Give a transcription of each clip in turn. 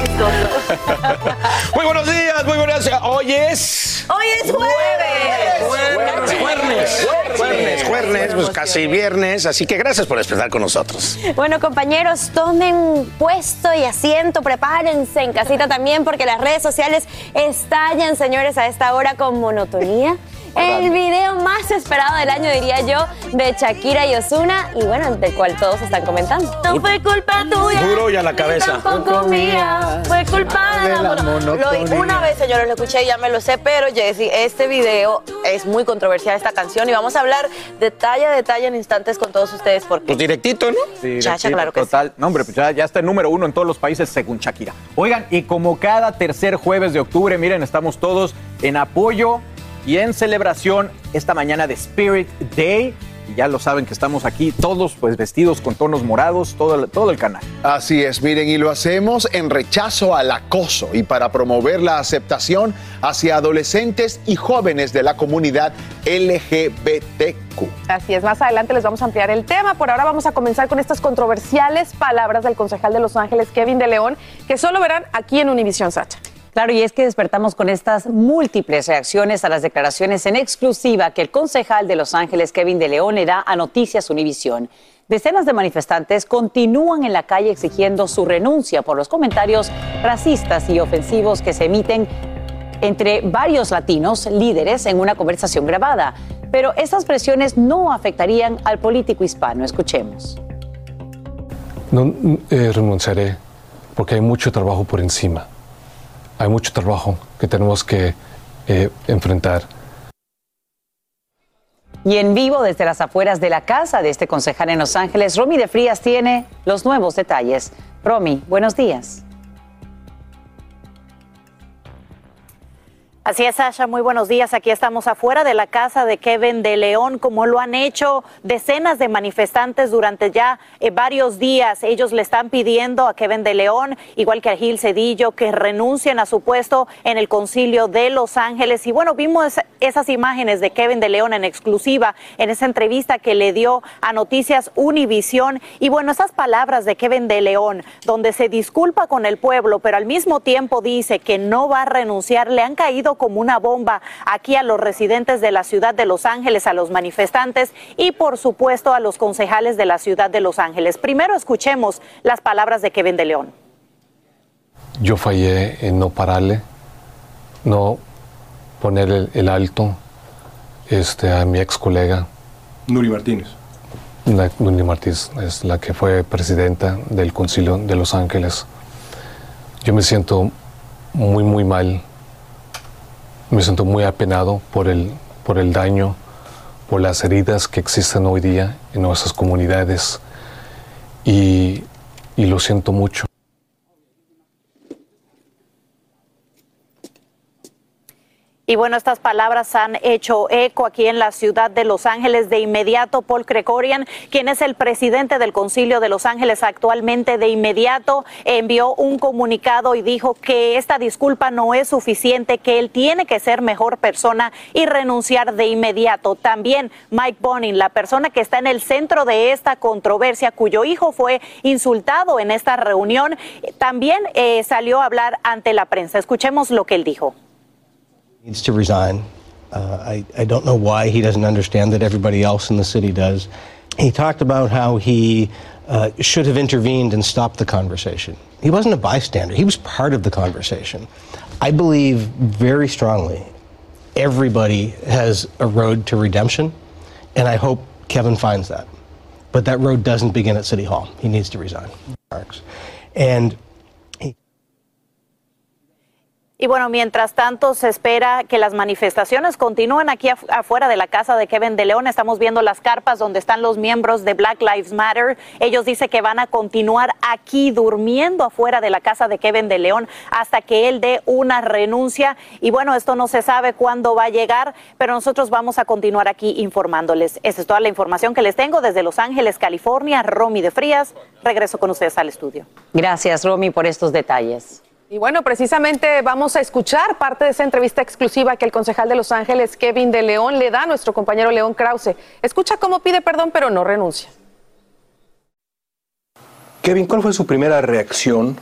Muy buenos días, muy buenos días. Hoy es. Hoy es jueves. Jueves, jueves, jueves, pues casi viernes, así que gracias por despertar con nosotros. Bueno, compañeros, tomen puesto y asiento, prepárense en casita también, porque las redes sociales estallan, señores, a esta hora con monotonía. El video más esperado del año, diría yo, de Shakira y Osuna, y bueno, del cual todos están comentando. No fue culpa tuya. Duro y a la cabeza. Tampoco mía. Culpa de la mono- Lo- una vez, señores, lo escuché y ya me lo sé, pero Jessy, este video es muy controversial, esta canción, y vamos a hablar detalle a detalle en instantes con todos ustedes. Porque Pues directito, ¿no? Sí, Chacha, claro que total. No, hombre, pues ya, ya está el número uno en todos los países según Shakira. Oigan, y como cada tercer jueves de octubre, miren, estamos todos en apoyo y en celebración esta mañana de Spirit Day. Y ya lo saben que estamos aquí todos pues vestidos con tonos morados, todo el, todo el canal. Así es, miren, y lo hacemos en rechazo al acoso y para promover la aceptación hacia adolescentes y jóvenes de la comunidad LGBTQ. Así es, más adelante les vamos a ampliar el tema. Por ahora vamos a comenzar con estas controversiales palabras del concejal de Los Ángeles, Kevin de León, que solo verán aquí en Univisión Sacha. Claro, y es que despertamos con estas múltiples reacciones a las declaraciones en exclusiva que el concejal de Los Ángeles, Kevin de León, le da a Noticias Univisión. Decenas de manifestantes continúan en la calle exigiendo su renuncia por los comentarios racistas y ofensivos que se emiten entre varios latinos líderes en una conversación grabada. Pero estas presiones no afectarían al político hispano. Escuchemos. No eh, renunciaré porque hay mucho trabajo por encima. Hay mucho trabajo que tenemos que eh, enfrentar. Y en vivo desde las afueras de la casa de este concejal en Los Ángeles, Romy de Frías tiene los nuevos detalles. Romy, buenos días. Así es, Sasha, muy buenos días. Aquí estamos afuera de la casa de Kevin de León, como lo han hecho decenas de manifestantes durante ya eh, varios días. Ellos le están pidiendo a Kevin de León, igual que a Gil Cedillo, que renuncien a su puesto en el concilio de Los Ángeles. Y bueno, vimos esas imágenes de Kevin de León en exclusiva en esa entrevista que le dio a Noticias Univisión. Y bueno, esas palabras de Kevin de León, donde se disculpa con el pueblo, pero al mismo tiempo dice que no va a renunciar, le han caído como una bomba aquí a los residentes de la ciudad de Los Ángeles, a los manifestantes y por supuesto a los concejales de la ciudad de Los Ángeles. Primero escuchemos las palabras de Kevin de León. Yo fallé en no pararle, no poner el, el alto este, a mi ex colega. Nuri Martínez. La- Nuri Martínez es la que fue presidenta del Concilio de Los Ángeles. Yo me siento muy, muy mal. Me siento muy apenado por el, por el daño, por las heridas que existen hoy día en nuestras comunidades. Y, y lo siento mucho. Y bueno, estas palabras han hecho eco aquí en la ciudad de Los Ángeles. De inmediato, Paul Krekorian, quien es el presidente del Concilio de Los Ángeles actualmente, de inmediato envió un comunicado y dijo que esta disculpa no es suficiente, que él tiene que ser mejor persona y renunciar de inmediato. También Mike Bonin, la persona que está en el centro de esta controversia, cuyo hijo fue insultado en esta reunión, también eh, salió a hablar ante la prensa. Escuchemos lo que él dijo. Needs to resign. Uh, I, I don't know why he doesn't understand that everybody else in the city does. He talked about how he uh, should have intervened and stopped the conversation. He wasn't a bystander, he was part of the conversation. I believe very strongly everybody has a road to redemption, and I hope Kevin finds that. But that road doesn't begin at City Hall. He needs to resign. And Y bueno, mientras tanto se espera que las manifestaciones continúen aquí af- afuera de la casa de Kevin de León. Estamos viendo las carpas donde están los miembros de Black Lives Matter. Ellos dicen que van a continuar aquí durmiendo afuera de la casa de Kevin de León hasta que él dé una renuncia. Y bueno, esto no se sabe cuándo va a llegar, pero nosotros vamos a continuar aquí informándoles. Esa es toda la información que les tengo desde Los Ángeles, California. Romy de Frías, regreso con ustedes al estudio. Gracias, Romy, por estos detalles. Y bueno, precisamente vamos a escuchar parte de esa entrevista exclusiva que el concejal de Los Ángeles, Kevin de León, le da a nuestro compañero León Krause. Escucha cómo pide perdón, pero no renuncia. Kevin, ¿cuál fue su primera reacción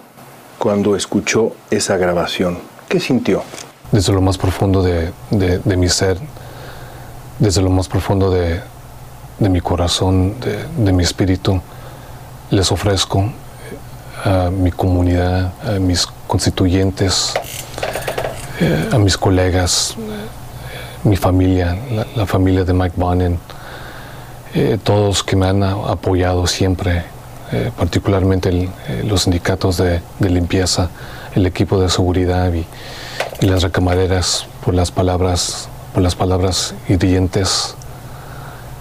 cuando escuchó esa grabación? ¿Qué sintió? Desde lo más profundo de, de- de mi ser, desde lo más profundo de, de mi corazón, de, de mi espíritu, les ofrezco a mi comunidad, a mis constituyentes, eh, a mis colegas, mi familia, la, la familia de Mike Bonin, eh, todos que me han apoyado siempre, eh, particularmente el- eh, los sindicatos de, de limpieza, el equipo de seguridad y, y las recamaderas por las palabras, por las palabras hirientes,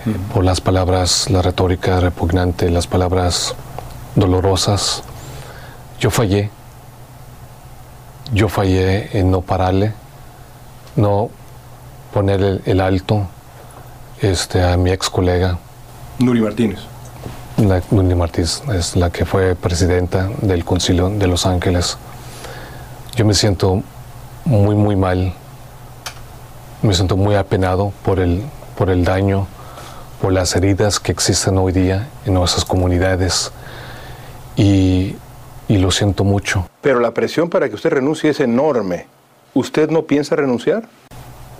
eh, por las palabras, la retórica repugnante, las palabras dolorosas. Yo fallé. Yo fallé en no pararle, no poner el, el alto este, a mi ex colega. Nuri Martínez. La, Nuri Martínez es la que fue presidenta del Concilio de Los Ángeles. Yo me siento muy, muy mal. Me siento muy apenado por el, por el daño, por las heridas que existen hoy día en nuestras comunidades. Y, y lo siento mucho. Pero la presión para que usted renuncie es enorme. ¿Usted no piensa renunciar?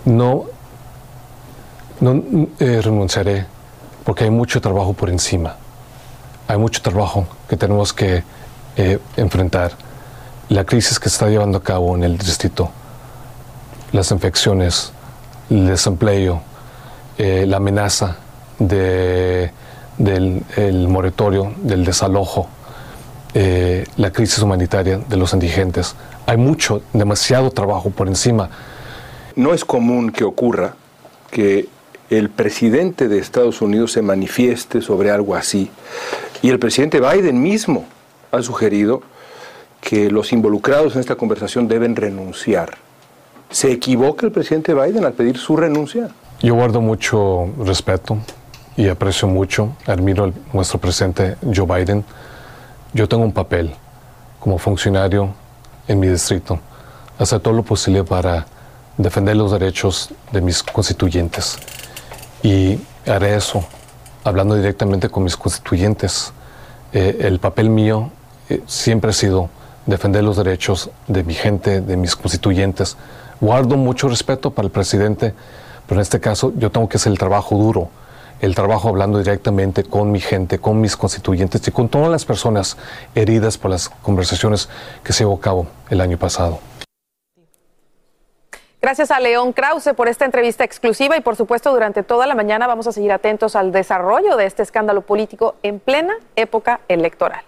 No, no eh, renunciaré porque hay mucho trabajo por encima. Hay mucho trabajo que tenemos que eh, enfrentar. La crisis que se está llevando a cabo en el distrito, las infecciones, el desempleo, eh, la amenaza de, del el moratorio, del desalojo, eh, la crisis humanitaria de los indigentes. Hay mucho, demasiado trabajo por encima. No es común que ocurra que el presidente de Estados Unidos se manifieste sobre algo así. Y el presidente Biden mismo ha sugerido que los involucrados en esta conversación deben renunciar. ¿Se equivoca el presidente Biden al pedir su renuncia? Yo guardo mucho respeto y aprecio mucho, admiro a nuestro presidente Joe Biden. Yo tengo un papel como funcionario en mi distrito, hacer todo lo posible para defender los derechos de mis constituyentes. Y haré eso hablando directamente con mis constituyentes. Eh, el papel mío eh, siempre ha sido defender los derechos de mi gente, de mis constituyentes. Guardo mucho respeto para el presidente, pero en este caso yo tengo que hacer el trabajo duro, el trabajo hablando directamente con mi gente, con mis constituyentes y con todas las personas heridas por las conversaciones que se llevó a cabo el año pasado. Gracias a León Krause por esta entrevista exclusiva y por supuesto durante toda la mañana vamos a seguir atentos al desarrollo de este escándalo político en plena época electoral.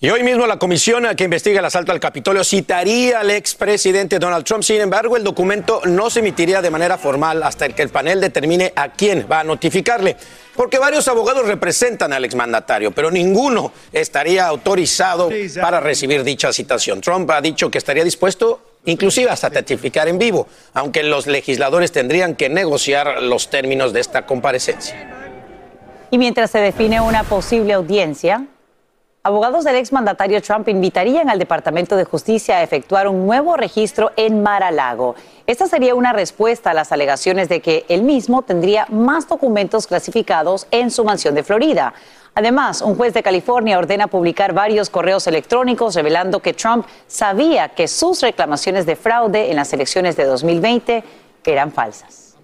Y hoy mismo la comisión que investiga el asalto al Capitolio citaría al expresidente Donald Trump. Sin embargo, el documento no se emitiría de manera formal hasta que el panel determine a quién va a notificarle. Porque varios abogados representan al exmandatario, pero ninguno estaría autorizado para recibir dicha citación. Trump ha dicho que estaría dispuesto inclusive hasta testificar en vivo, aunque los legisladores tendrían que negociar los términos de esta comparecencia. Y mientras se define una posible audiencia, abogados del exmandatario Trump invitarían al Departamento de Justicia a efectuar un nuevo registro en Mar-a-Lago. Esta sería una respuesta a las alegaciones de que él mismo tendría más documentos clasificados en su mansión de Florida. Además, un juez de California ordena publicar varios correos electrónicos revelando que Trump sabía que sus reclamaciones de fraude en las elecciones de 2020 eran falsas.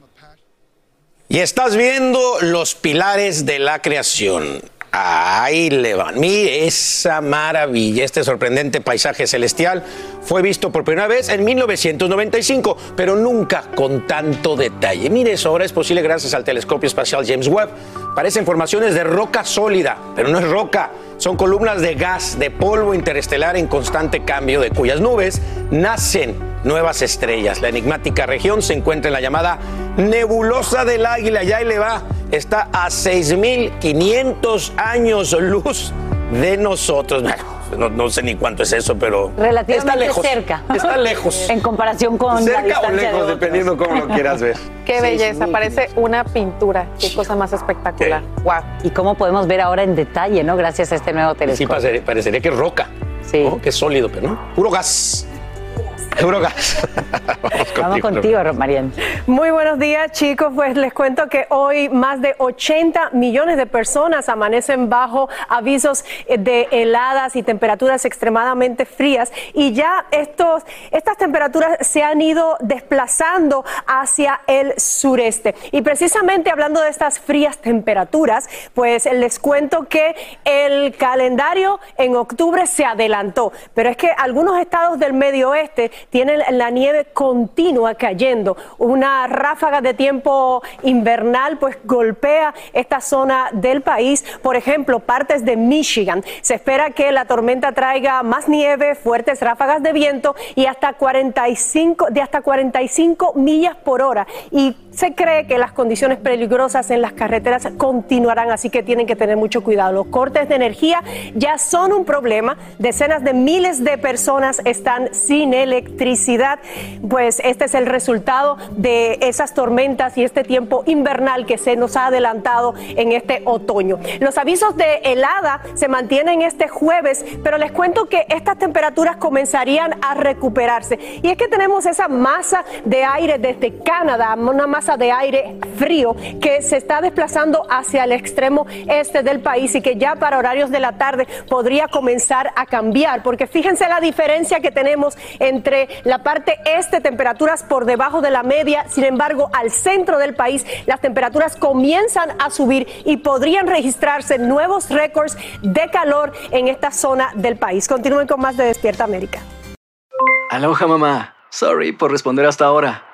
Y estás viendo los pilares de la creación. Ahí le van. Mire esa maravilla, este sorprendente paisaje celestial fue visto por primera vez en 1995, pero nunca con tanto detalle. Mire eso, ahora es posible gracias al telescopio espacial James Webb. Parecen formaciones de roca sólida, pero no es roca. Son columnas de gas, de polvo interestelar en constante cambio, de cuyas nubes nacen nuevas estrellas. La enigmática región se encuentra en la llamada nebulosa del águila. Ya le va. Está a 6.500 años luz de nosotros. No, no sé ni cuánto es eso, pero Relativamente está lejos. cerca. Está lejos. En comparación con la Cerca o de lejos, dependiendo cómo lo quieras ver. Qué belleza, parece una pintura. Qué cosa más espectacular. Wow. Y cómo podemos ver ahora en detalle, ¿no? Gracias a este nuevo Sí, telescopio. parecería, parecería que es roca. Sí. Que es sólido, pero no. Puro gas. Puro gas. Vamos contigo, Marian. Muy buenos días, chicos. Pues les cuento que hoy más de 80 millones de personas amanecen bajo avisos de heladas y temperaturas extremadamente frías. Y ya estos, estas temperaturas se han ido desplazando hacia el sureste. Y precisamente hablando de estas frías temperaturas, pues les cuento que el calendario en octubre se adelantó. Pero es que algunos estados del medio oeste tienen la nieve continua cayendo. Una ráfaga de tiempo invernal pues golpea esta zona del país. Por ejemplo, partes de Michigan. Se espera que la tormenta traiga más nieve, fuertes ráfagas de viento y hasta 45 de hasta 45 millas por hora. Y se cree que las condiciones peligrosas en las carreteras continuarán, así que tienen que tener mucho cuidado. Los cortes de energía ya son un problema. Decenas de miles de personas están sin electricidad. Pues este es el resultado de esas tormentas y este tiempo invernal que se nos ha adelantado en este otoño. Los avisos de helada se mantienen este jueves, pero les cuento que estas temperaturas comenzarían a recuperarse. Y es que tenemos esa masa de aire desde Canadá, una masa de aire frío que se está desplazando hacia el extremo este del país y que ya para horarios de la tarde podría comenzar a cambiar, porque fíjense la diferencia que tenemos entre la parte este, temperaturas por debajo de la media, sin embargo, al centro del país las temperaturas comienzan a subir y podrían registrarse nuevos récords de calor en esta zona del país. Continúen con más de Despierta América. Aloha mamá. Sorry por responder hasta ahora.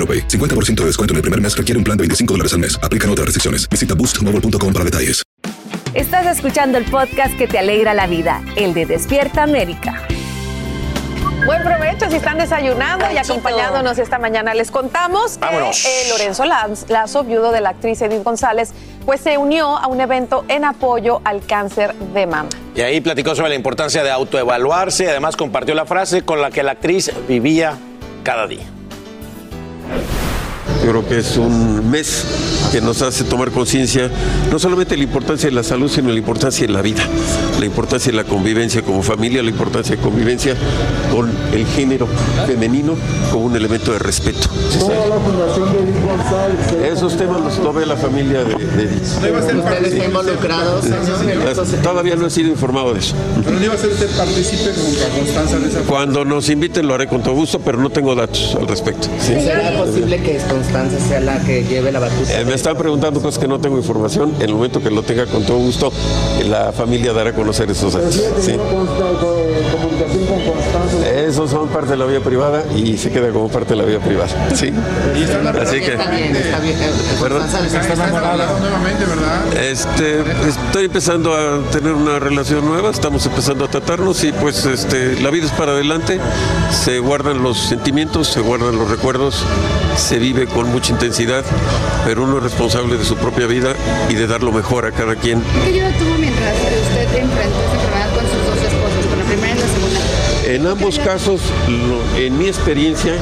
AroPay. 50% de descuento en el primer mes requiere un plan de 25 dólares al mes. Aplican otras restricciones. Visita boostmobile.com para detalles. Estás escuchando el podcast que te alegra la vida, el de Despierta América. Buen provecho si están desayunando y acompañándonos esta mañana. Les contamos que Vámonos. eh, Lorenzo Laz- Lazo, viudo de la actriz Edith González, pues se unió a un evento en apoyo al cáncer de mama. Y ahí platicó sobre la importancia de autoevaluarse y además compartió la frase con la que la actriz vivía cada día. Thank you. Yo creo que es un mes que nos hace tomar conciencia no solamente de la importancia de la salud, sino de la importancia de la vida, la importancia de la convivencia como familia, la importancia de convivencia con el género femenino como un elemento de respeto. Esos temas los lo ve la familia de, de Edith. ¿Usted está involucrado, señor? Todavía no he sido informado de eso. Pero no iba a ser usted partícipe junto a Constanza de esa Cuando nos inviten lo haré con todo gusto, pero no tengo datos al respecto. ¿sí? ¿Será posible que Constanza sea la que lleve la batuta? Eh, me están preguntando cosas que no tengo información. En el momento que lo tenga con todo gusto, la familia dará a conocer esos datos. ¿sí? comunicación con Son parte de la vida privada y se queda como parte de la vida privada. ¿sí? Así que. Está bien, está bien. Perdón. Constanza les está Están enamorada. enamorados nuevamente, ¿verdad? Este, estoy empezando a tener una relación nueva, estamos empezando a tratarnos y pues este, la vida es para adelante, se guardan los sentimientos, se guardan los recuerdos, se vive con mucha intensidad, pero uno es responsable de su propia vida y de dar lo mejor a cada quien. ¿Qué ayuda tuvo mientras usted enfrentó En ambos casos, lo- en mi experiencia,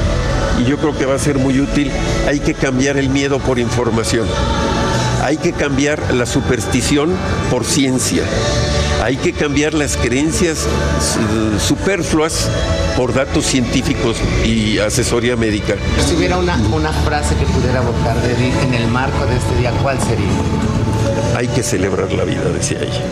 y yo creo que va a ser muy útil, hay que cambiar el miedo por información. Hay que cambiar la superstición por ciencia. Hay que cambiar las creencias eh, superfluas por datos científicos y asesoría médica. Si hubiera una, una frase que pudiera evocar de Edith en el marco de este día, ¿cuál sería? Hay que celebrar la vida, decía ella.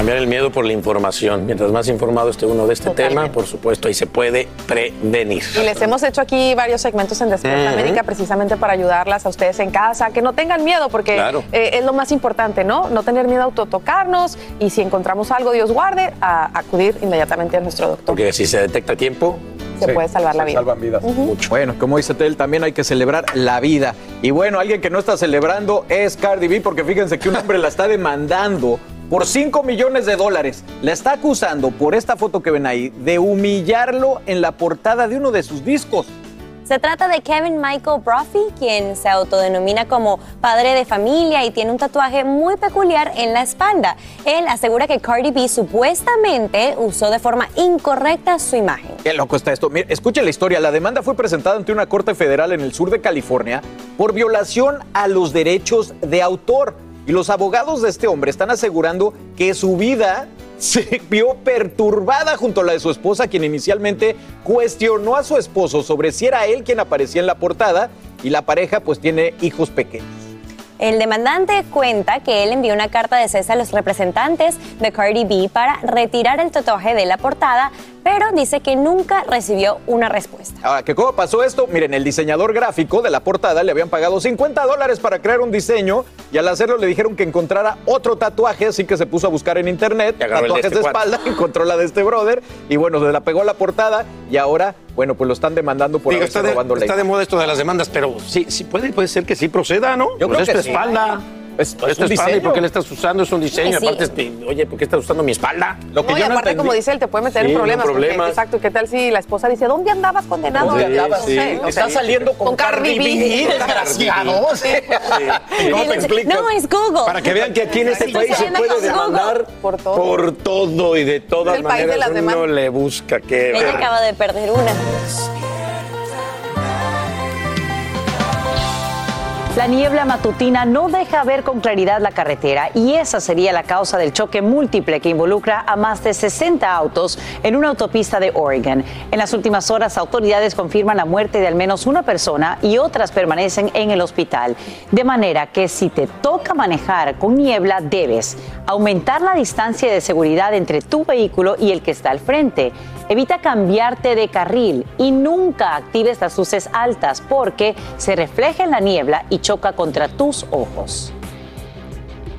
Cambiar el miedo por la información. Mientras más informado esté uno de este tema, por supuesto, ahí se puede prevenir. Y les hemos hecho aquí varios segmentos en Despierta Ujú. América precisamente para ayudarlas a ustedes en casa, que no tengan miedo, porque Claro. eh, es lo más importante, ¿no? No tener miedo a autotocarnos y si encontramos algo, Dios guarde, a acudir inmediatamente a nuestro doctor. Porque si se detecta a tiempo, Se puede salvar la se vida. Salvan vidas. Bueno, como dice Tel, también hay que celebrar la vida. Y bueno, alguien que no está celebrando es Cardi B, porque fíjense que un hombre la está demandando por 5 millones de dólares. La está acusando por esta foto que ven ahí de humillarlo en la portada de uno de sus discos. Se trata de Kevin Michael Brophy, quien se autodenomina como padre de familia y tiene un tatuaje muy peculiar en la espalda. Él asegura que Cardi B supuestamente usó de forma incorrecta su imagen. Qué loco está esto. Mira, escuchen la historia. La demanda fue presentada ante una corte federal en el sur de California por violación a los derechos de autor. Y los abogados de este hombre están asegurando que su vida se vio perturbada junto a la de su esposa, quien inicialmente cuestionó a su esposo sobre si era él quien aparecía en la portada y la pareja pues tiene hijos pequeños. El demandante cuenta que él envió una carta de cese a los representantes de Cardi B para retirar el tatuaje de la portada, pero dice que nunca recibió una respuesta. Ahora, ¿que ¿cómo pasó esto? Miren, el diseñador gráfico de la portada le habían pagado 50 dólares para crear un diseño y al hacerlo le dijeron que encontrara otro tatuaje, así que se puso a buscar en internet de tatuajes este de, cuate. espalda, encontró la de este brother y bueno, se la pegó a la portada y ahora, bueno, pues lo están demandando por Digo, haberse está, de, la está de moda esto de las demandas, pero sí, sí puede, puede ser que sí proceda, ¿no? Yo Pues creo es tu sí. espalda. Es- Es, es espalda, ¿y diseño. por qué le estás usando? Es un diseño. Sí. Aparte, este, oye, ¿por qué estás usando mi espalda? Lo que No, y no aparte, entendí- como dice él, te puede meter Sí, no problemas. porque, problemas. exacto, ¿qué tal si la esposa dice, ¿dónde andabas condenado? ¿Dónde andabas? Sí. no sé. saliendo con, Cardi B, desgraciado. ¿Cómo Y te le- explico? No, es Google. Para que vean que aquí en este país se puede con demandar Por todo. y de todas Es el país de maneras. las Uno le busca que. Ella acaba de perder una. La niebla matutina no deja ver con claridad la carretera y esa sería la causa del choque múltiple que involucra a más de 60 autos en una autopista de Oregon. En las últimas horas, autoridades confirman la muerte de al menos una persona y otras permanecen en el hospital. De manera que si te toca manejar con niebla, debes aumentar la distancia de seguridad entre tu vehículo y el que está al frente. Evita cambiarte de carril y nunca actives las luces altas porque se refleja en la niebla y choca contra tus ojos.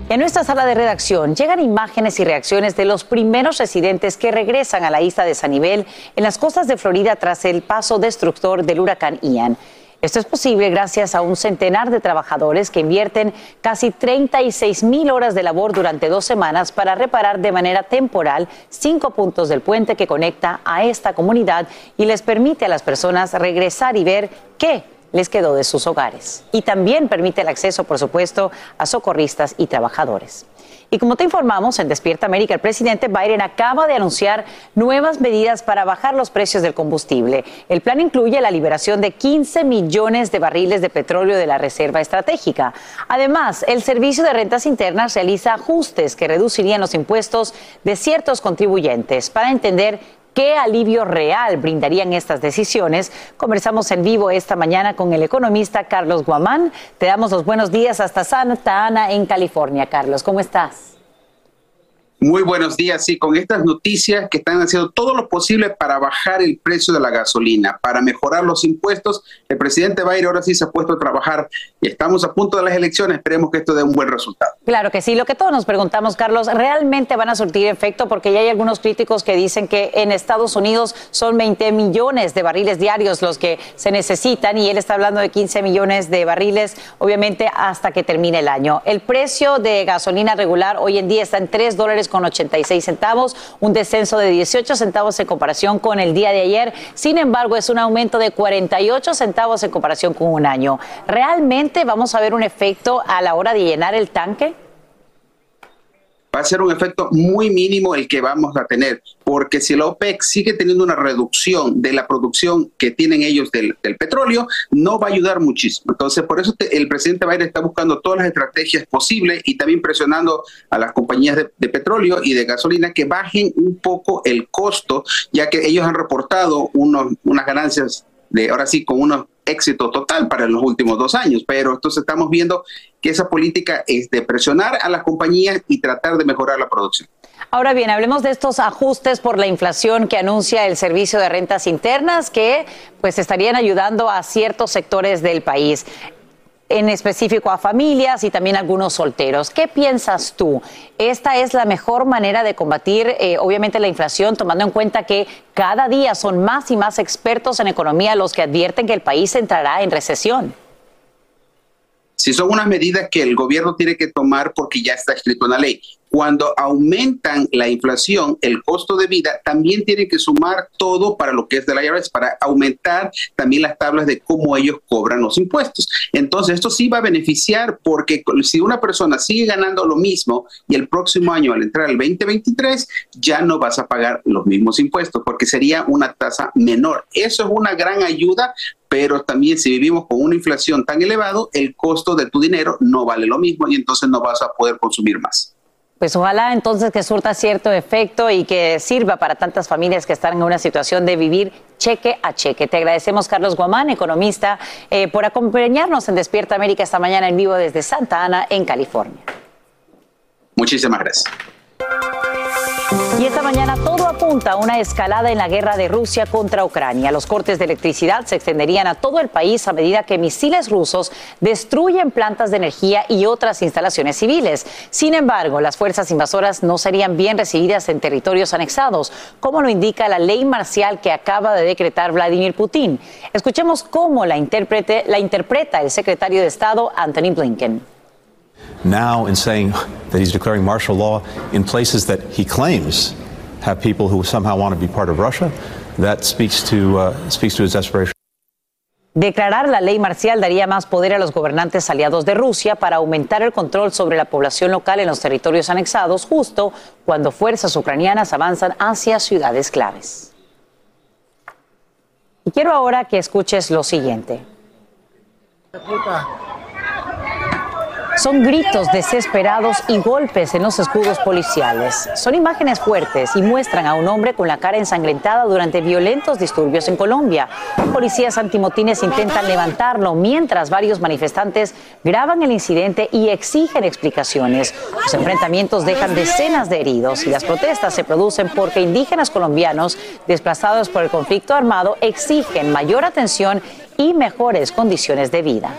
En nuestra sala de redacción llegan imágenes y reacciones de los primeros residentes que regresan a la isla de Sanibel en las costas de Florida tras el paso destructor del huracán Ian. Esto es posible gracias a un centenar de trabajadores que invierten casi 36 mil horas de labor durante dos semanas para reparar de manera temporal cinco puntos del puente que conecta a esta comunidad y les permite a las personas regresar y ver qué les quedó de sus hogares. Y también permite el acceso, por supuesto, a socorristas y trabajadores. Y como te informamos en Despierta América, el presidente Biden acaba de anunciar nuevas medidas para bajar los precios del combustible. El plan incluye la liberación de 15 millones de barriles de petróleo de la Reserva Estratégica. Además, el Servicio de Rentas Internas realiza ajustes que reducirían los impuestos de ciertos contribuyentes. Para entender ¿Qué alivio real brindarían estas decisiones? Conversamos en vivo esta mañana con el economista Carlos Guamán. Te damos los buenos días hasta Santa Ana, en California. Carlos, ¿cómo estás? Muy buenos días. Sí, con estas noticias que están haciendo todo lo posible para bajar el precio de la gasolina, para mejorar los impuestos, el presidente Biden ahora sí se ha puesto a trabajar y estamos a punto de las elecciones. Esperemos que esto dé un buen resultado. Claro que sí. Lo que todos nos preguntamos, Carlos, ¿realmente van a surtir efecto? Porque ya hay algunos críticos que dicen que en Estados Unidos son 20 millones de barriles diarios los que se necesitan y él está hablando de 15 millones de barriles, obviamente, hasta que termine el año. El precio de gasolina regular hoy en día está en 3 dólares con 86 centavos, un descenso de 18 centavos en comparación con el día de ayer. Sin embargo, es un aumento de 48 centavos en comparación con un año. ¿Realmente vamos a ver un efecto a la hora de llenar el tanque? Va a ser un efecto muy mínimo el que vamos a tener, porque si la OPEC sigue teniendo una reducción de la producción que tienen ellos del, petróleo, no va a ayudar muchísimo. Entonces, por eso el presidente Biden está buscando todas las estrategias posibles y también presionando a las compañías de, petróleo y de gasolina que bajen un poco el costo, ya que ellos han reportado unos, unas ganancias de ahora sí con unos éxito total para los últimos dos años, pero entonces estamos viendo que esa política es de presionar a las compañías y tratar de mejorar la producción. Ahora bien, hablemos de estos ajustes por la inflación que anuncia el Servicio de Rentas Internas que pues estarían ayudando a ciertos sectores del país en específico a familias y también a algunos solteros. ¿Qué piensas tú? ¿Esta es la mejor manera de combatir, eh, obviamente, la inflación, tomando en cuenta que cada día son más y más expertos en economía los que advierten que el país entrará en recesión? Si son unas medidas que el gobierno tiene que tomar porque ya está escrito en la ley cuando aumentan la inflación, el costo de vida, también tienen que sumar todo para lo que es de la IRS, para aumentar también las tablas de cómo ellos cobran los impuestos. Entonces, esto sí va a beneficiar porque si una persona sigue ganando lo mismo y el próximo año al entrar al 2023 ya no vas a pagar los mismos impuestos porque sería una tasa menor. Eso es una gran ayuda pero también si vivimos con una inflación tan elevado, el costo de tu dinero no vale lo mismo y entonces no vas a poder consumir más. Pues ojalá entonces que surta cierto efecto y que sirva para tantas familias que están en una situación de vivir cheque a cheque. Te agradecemos, Carlos Guamán, economista, eh, por acompañarnos en Despierta América esta mañana en vivo desde Santa Ana, en California. Muchísimas gracias. Y esta mañana todo apunta a una escalada en la guerra de Rusia contra Ucrania. Los cortes de electricidad se extenderían a todo el país a medida que misiles rusos destruyen plantas de energía y otras instalaciones civiles. Sin embargo, las fuerzas invasoras no serían bien recibidas en territorios anexados, como lo indica la ley marcial que acaba de decretar Vladimir Putin. Escuchemos cómo la, la interpreta el secretario de Estado Anthony Blinken. Now in saying that he's declaring martial law in places that he claims have people who somehow want to be part of Russia, that speaks to, uh, speaks to his desperation. Declarar la ley marcial daría más poder a los gobernantes aliados de Rusia para aumentar el control sobre la población local en los territorios anexados, justo cuando fuerzas ucranianas avanzan hacia ciudades claves. Y quiero ahora que escuches lo siguiente. Son gritos desesperados y golpes en los escudos policiales. Son imágenes fuertes y muestran a un hombre con la cara ensangrentada durante violentos disturbios en Colombia. Policías antimotines intentan levantarlo mientras varios manifestantes graban el incidente y exigen explicaciones. Los enfrentamientos dejan decenas de heridos y las protestas se producen porque indígenas colombianos desplazados por el conflicto armado exigen mayor atención y mejores condiciones de vida.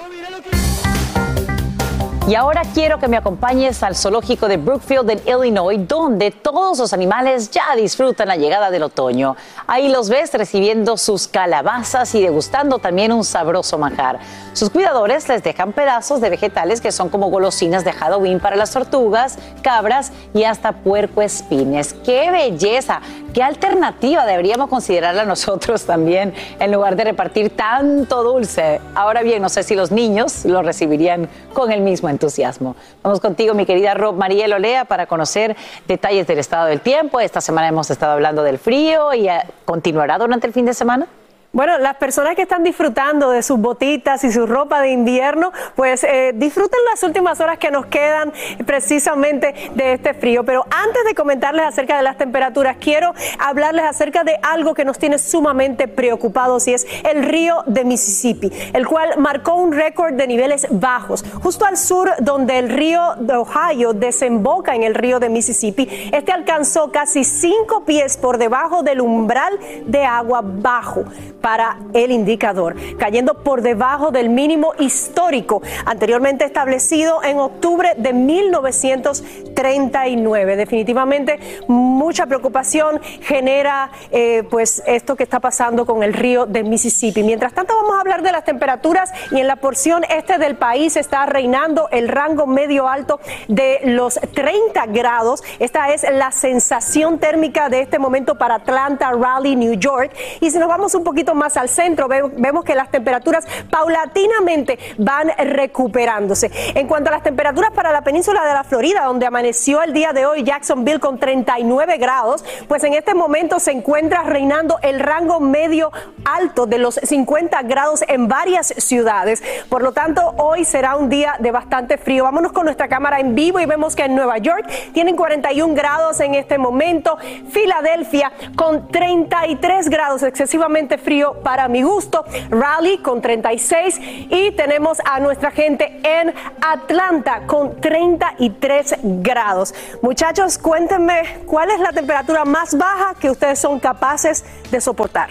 Y ahora quiero que me acompañes al zoológico de Brookfield en Illinois, donde todos los animales ya disfrutan la llegada del otoño. Ahí los ves recibiendo sus calabazas y degustando también un sabroso manjar. Sus cuidadores les dejan pedazos de vegetales que son como golosinas de Halloween para las tortugas, cabras y hasta puerco espines. ¡Qué belleza! ¿Qué alternativa deberíamos considerarla nosotros también en lugar de repartir tanto dulce? Ahora bien, no sé si los niños lo recibirían con el mismo entusiasmo. Vamos contigo, mi querida Rob Mariel Olea, para conocer detalles del estado del tiempo. Esta semana hemos estado hablando del frío y eh, continuará durante el fin de semana. Bueno, las personas que están disfrutando de sus botitas y su ropa de invierno, pues eh, disfruten las últimas horas que nos quedan precisamente de este frío. Pero antes de comentarles acerca de las temperaturas, quiero hablarles acerca de algo que nos tiene sumamente preocupados y es el río de Mississippi, el cual marcó un récord de niveles bajos. Justo al sur, donde el río de Ohio desemboca en el río de Mississippi, este alcanzó casi cinco pies por debajo del umbral de agua bajo para el indicador, cayendo por debajo del mínimo histórico anteriormente establecido en octubre de 1939. Definitivamente mucha preocupación genera eh, pues esto que está pasando con el río de Mississippi. Mientras tanto vamos a hablar de las temperaturas y en la porción este del país está reinando el rango medio alto de los 30 grados. Esta es la sensación térmica de este momento para Atlanta, Raleigh, New York. Y si nos vamos un poquito más al centro, vemos que las temperaturas paulatinamente van recuperándose. En cuanto a las temperaturas para la península de la Florida, donde amaneció el día de hoy Jacksonville con 39 grados, pues en este momento se encuentra reinando el rango medio alto de los 50 grados en varias ciudades. Por lo tanto, hoy será un día de bastante frío. Vámonos con nuestra cámara en vivo y vemos que en Nueva York tienen 41 grados en este momento. Filadelfia con 33 grados, excesivamente frío para mi gusto. Raleigh con 36 y tenemos a nuestra gente en Atlanta con 33 grados. Muchachos, cuéntenme cuál es la temperatura más baja que ustedes son capaces de soportar.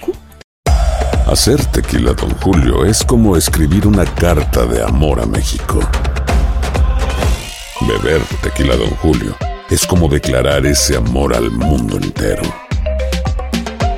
Hacer tequila, don Julio, es como escribir una carta de amor a México. Beber tequila, don Julio, es como declarar ese amor al mundo entero.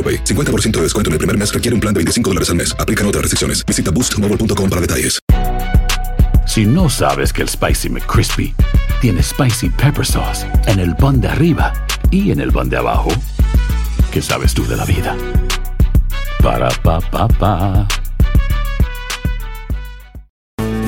AroPay. 50% de descuento en el primer mes requiere un plan de 25 dólares al mes. Aplican otras restricciones. Visita boostmobile.com para detalles. Si no sabes que el Spicy McCrispy tiene Spicy Pepper Sauce en el pan de arriba y en el pan de abajo, ¿qué sabes tú de la vida? Para, pa, pa, pa.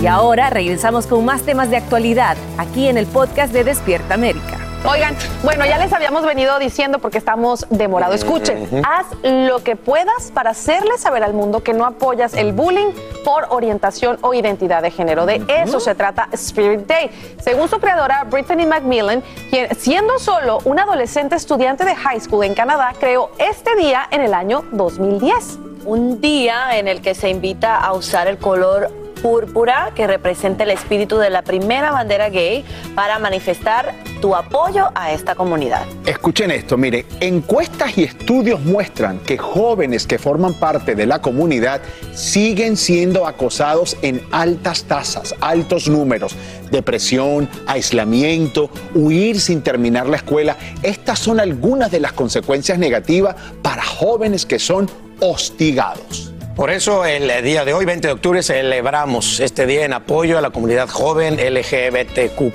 Y ahora regresamos con más temas de actualidad aquí en el podcast de Despierta América. Oigan, bueno, ya les habíamos venido diciendo porque estamos demorados. Escuchen, haz lo que puedas para hacerle saber al mundo que no apoyas el bullying por orientación o identidad de género. De eso se trata Spirit Day. Según su creadora Brittany Macmillan, quien siendo solo un adolescente estudiante de high school en Canadá, creó este día en el año 2010. Un día en el que se invita a usar el color púrpura que representa el espíritu de la primera bandera gay para manifestar tu apoyo a esta comunidad. Escuchen esto, mire, encuestas y estudios muestran que jóvenes que forman parte de la comunidad siguen siendo acosados en altas tasas, altos números, depresión, aislamiento, huir sin terminar la escuela. Estas son algunas de las consecuencias negativas para jóvenes que son hostigados. Por eso el día de hoy, 20 de octubre, celebramos este día en apoyo a la comunidad joven LGBTQ,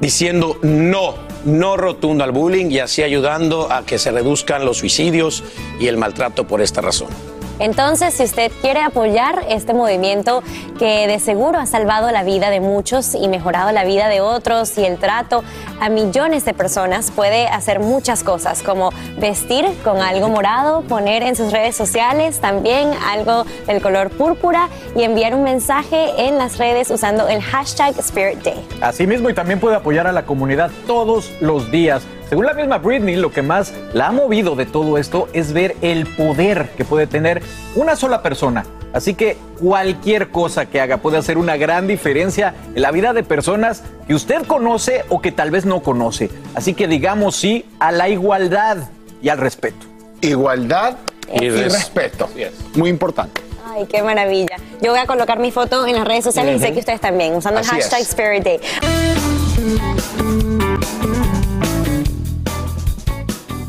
diciendo no, no rotundo al bullying y así ayudando a que se reduzcan los suicidios y el maltrato por esta razón. Entonces, si usted quiere apoyar este movimiento que de seguro ha salvado la vida de muchos y mejorado la vida de otros y el trato a millones de personas, puede hacer muchas cosas como vestir con algo morado, poner en sus redes sociales también algo del color púrpura y enviar un mensaje en las redes usando el hashtag Spirit Day. Asimismo, y también puede apoyar a la comunidad todos los días Según la misma Britney, lo que más la ha movido de todo esto es ver el poder que puede tener una sola persona. Así que cualquier cosa que haga puede hacer una gran diferencia en la vida de personas que usted conoce o que tal vez no conoce. Así que digamos sí a la igualdad y al respeto. Igualdad y, Y res- respeto. Muy importante. Ay, qué maravilla. Yo voy a colocar mi foto en las redes sociales y sé que ustedes también, usando el Así es. hashtag Spirit Day.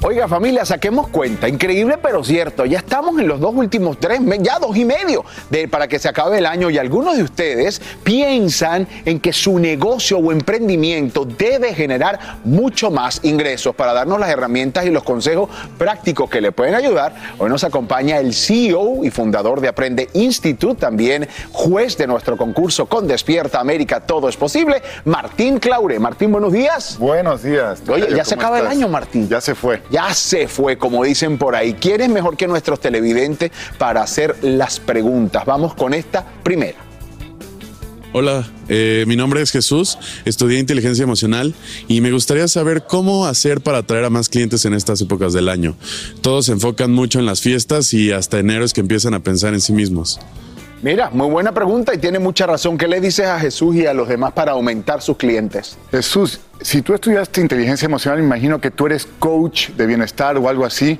Oiga familia, saquemos cuenta, increíble pero cierto, ya estamos en los dos últimos tres meses, ya dos y medio de, para que se acabe el año y algunos de ustedes piensan en que su negocio o emprendimiento debe generar mucho más ingresos. Para darnos las herramientas y los consejos prácticos que le pueden ayudar, hoy nos acompaña el CEO y fundador de Aprende Institute, también juez de nuestro concurso con Despierta América, todo es posible, Martín Claure. Martín, buenos días. Buenos días. Oye, ya se ¿cómo acaba el año, Martín. Ya se fue. Ya se fue, como dicen por ahí. ¿Quién es mejor que nuestros televidentes para hacer las preguntas? Vamos con esta primera. Hola, eh, mi nombre es Jesús, estudié inteligencia emocional y me gustaría saber cómo hacer para atraer a más clientes en estas épocas del año. Todos se enfocan mucho en las fiestas y hasta enero es que empiezan a pensar en sí mismos. Mira, muy buena pregunta y tiene mucha razón. ¿Qué le dices a Jesús y a los demás para aumentar sus clientes? Jesús, si tú estudiaste inteligencia emocional, imagino que tú eres coach de bienestar o algo así.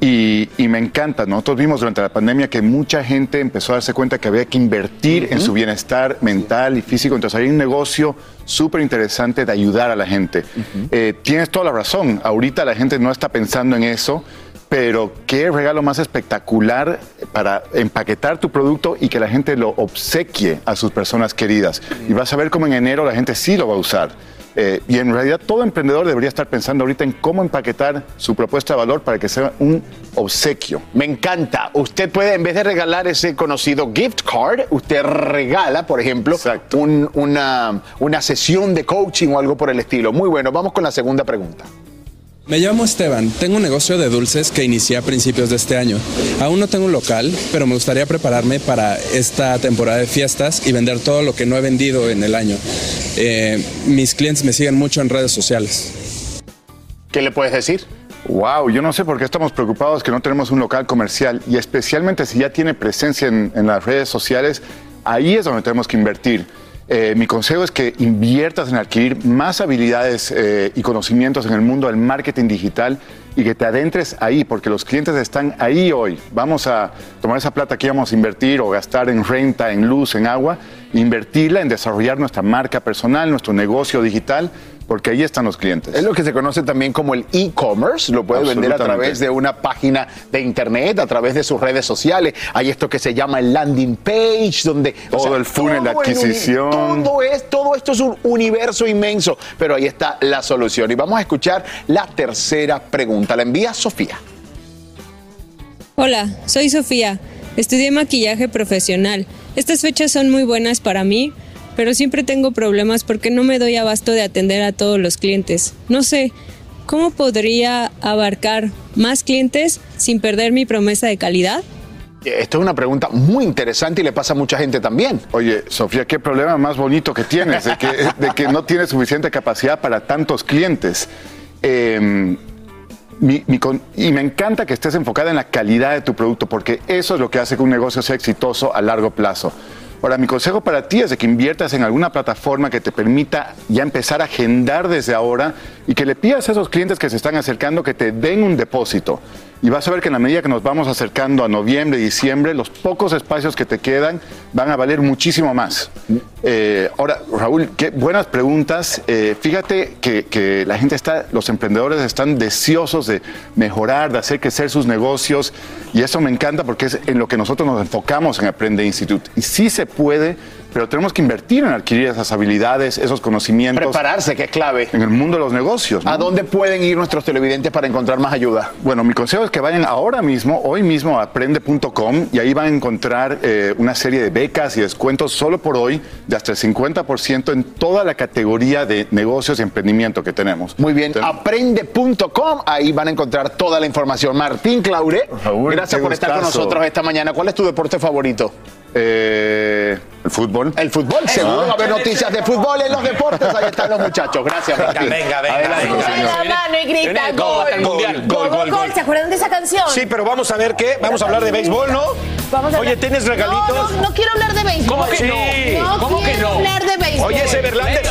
Y, y me encanta. Nosotros vimos durante la pandemia que mucha gente empezó a darse cuenta que había que invertir en su bienestar mental y físico. Entonces hay un negocio súper interesante de ayudar a la gente. Eh, tienes toda la razón. Ahorita la gente no está pensando en eso. Pero qué regalo más espectacular para empaquetar tu producto y que la gente lo obsequie a sus personas queridas. Y vas a ver cómo en enero la gente sí lo va a usar. Eh, y en realidad todo emprendedor debería estar pensando ahorita en cómo empaquetar su propuesta de valor para que sea un obsequio. Me encanta. Usted puede, en vez de regalar ese conocido gift card, usted regala, por ejemplo, un- una, una sesión de coaching o algo por el estilo. Muy bueno. Vamos con la segunda pregunta. Me llamo Esteban, tengo un negocio de dulces que inicié a principios de este año. Aún no tengo un local, pero me gustaría prepararme para esta temporada de fiestas y vender todo lo que no he vendido en el año. Eh, mis clientes me siguen mucho en redes sociales. ¿Qué le puedes decir? Wow, yo no sé por qué estamos preocupados que no tenemos un local comercial y especialmente si ya tiene presencia en, en las redes sociales, ahí es donde tenemos que invertir. Eh, mi consejo es que inviertas en adquirir más habilidades eh, y conocimientos en el mundo del marketing digital y que te adentres ahí, porque los clientes están ahí hoy. Vamos a tomar esa plata que íbamos a invertir o gastar en renta, en luz, en agua, invertirla en desarrollar nuestra marca personal, nuestro negocio digital, porque ahí están los clientes. Es lo que se conoce también como el e-commerce. Lo puede vender a través de una página de internet, a través de sus redes sociales. Hay esto que se llama el landing page, donde Todo el funnel de todo el uni- adquisición. todo, es, todo esto es un universo inmenso, pero ahí está la solución. Y vamos a escuchar la tercera pregunta. La envía Sofía. Hola, soy Sofía. Estudié maquillaje profesional. Estas fechas son muy buenas para mí, pero siempre tengo problemas porque no me doy abasto de atender a todos los clientes. No sé, ¿cómo podría abarcar más clientes sin perder mi promesa de calidad? Esto es una pregunta muy interesante y le pasa a mucha gente también. Oye, Sofía, qué problema más bonito que tienes, de que, de que no tienes suficiente capacidad para tantos clientes. Eh, mi- mi con- y me encanta que estés enfocada en la calidad de tu producto, porque eso es lo que hace que un negocio sea exitoso a largo plazo. Ahora, mi consejo para ti es de que inviertas en alguna plataforma que te permita ya empezar a agendar desde ahora y que le pidas a esos clientes que se están acercando que te den un depósito. Y vas a ver que en la medida que nos vamos acercando a noviembre, diciembre, los pocos espacios que te quedan van a valer muchísimo más. Eh, ahora, Raúl, qué buenas preguntas. Eh, fíjate que, que la gente está, los emprendedores están deseosos de mejorar, de hacer crecer sus negocios. Y eso me encanta porque es en lo que nosotros nos enfocamos en Aprende Institute. Y sí se puede, pero tenemos que invertir en adquirir esas habilidades, esos conocimientos. Prepararse, que es clave. En el mundo de los negocios. ¿no? ¿A dónde pueden ir nuestros televidentes para encontrar más ayuda? Bueno, mi consejo es que vayan ahora mismo, hoy mismo a aprende.com y ahí van a encontrar eh, una serie de becas y descuentos solo por hoy de hasta el 50% en toda la categoría de negocios y emprendimiento que tenemos. Muy bien, aprende.com, ahí van a encontrar toda la información. Martín Claure, gracias por estar con nosotros esta mañana. ¿Cuál es tu deporte favorito? Eh, el fútbol. El fútbol, seguro va a haber noticias de fútbol en los deportes. Ahí están los muchachos. Gracias, Venga, Martín. venga, venga, Adelante, venga. Da la mano y grita gol. gol. Gol, gol, gol. ¿Se acuerdan de esa canción? Sí, pero vamos a ver qué. Vamos a hablar de béisbol, ¿no? Vamos a Oye, ¿tienes regalitos? No, no, no quiero hablar de béisbol. ¿Cómo que no? Sí. No ¿Cómo que quiero no? hablar de béisbol. Oye, ese Verlander,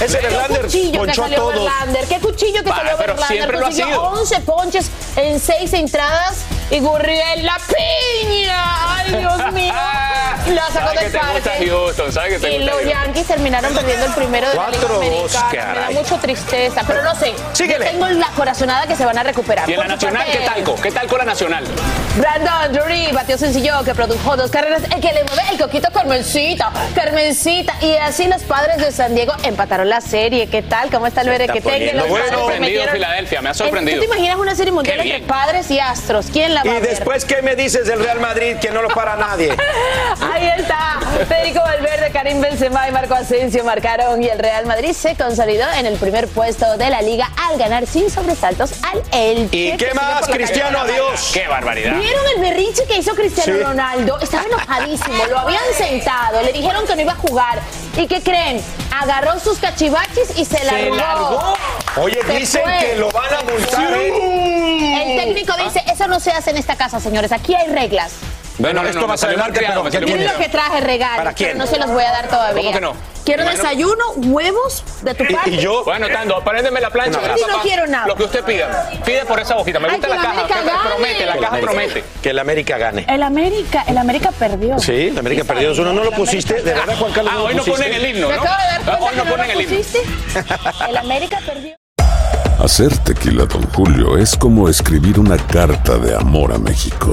ese Qué Verlander cuchillo que ponchó a todos. Verlander, qué cuchillo que salió pero Verlander. Consiguió sido. 11 ponches en 6 entradas y Gurriel la piña. Ay, Dios mío. La sacó del parque. Houston, sabe que te Y gusta los. Yankees terminaron perdiendo el primero de la Liga Americana. Me da mucho tristeza, pero no sé. Síguele. Yo tengo la corazonada que se van a recuperar. ¿Y en la nacional parte, qué tal? ¿Qué tal con la nacional? Brandon Drury batió sencillo que produjo dos carreras. El que le mueve el coquito Carmencita. Carmencita. Y así los padres de San Diego empataron la serie. ¿Qué tal? ¿Cómo está el poniendo Los bueno. Sorprendido metieron- Filadelfia, me ha Eh, sorprendido. ¿Tú te imaginas una serie mundial entre padres y astros? ¿Quién la va Y a ver? después, ¿qué me dices del Real Madrid que no lo para nadie? Ahí está. Federico Valverde, Karim Benzema y Marco Asensio marcaron y el Real Madrid se consolidó en el primer puesto de la liga al ganar sin sobresaltos al Elche. ¿Y qué más, Cristiano? Adiós. ¡Qué barbaridad! ¿Vieron el berrinche que hizo Cristiano Sí. Ronaldo? Estaba enojadísimo, lo habían sentado, le dijeron que no iba a jugar. ¿Y qué creen? Agarró sus cachivachis y se, Se largó. Oye, Se dicen fue. que lo van a multar. ¿eh? El técnico dice, eso no se hace en esta casa, señores, aquí hay reglas. Bueno, No, no, esto no, más me salió adelante, malcriado, pero Miren lo que traje regalo, ¿Para quién? pero no se los voy a dar todavía. ¿Cómo que no? Quiero Bueno. desayuno, huevos de tu ¿Y- parte. y yo? Bueno, Tando, préndeme la plancha. Sí, no quiero nada. Lo que usted pida. Pide por esa hojita. Me Ay, gusta que la la caja. Gane. promete, la Que caja América- promete. Que el América gane. El América, el América perdió. Sí, la América perdió 2-1. ¿No lo pusiste? ¿De verdad, Juan Carlos? Ah, lo hoy no ponen el himno, ¿no? acabo de dar Ah, Hoy no ponen lo el himno. pusiste. El América perdió. Hacer tequila, Don Julio, es como escribir una carta de amor a México.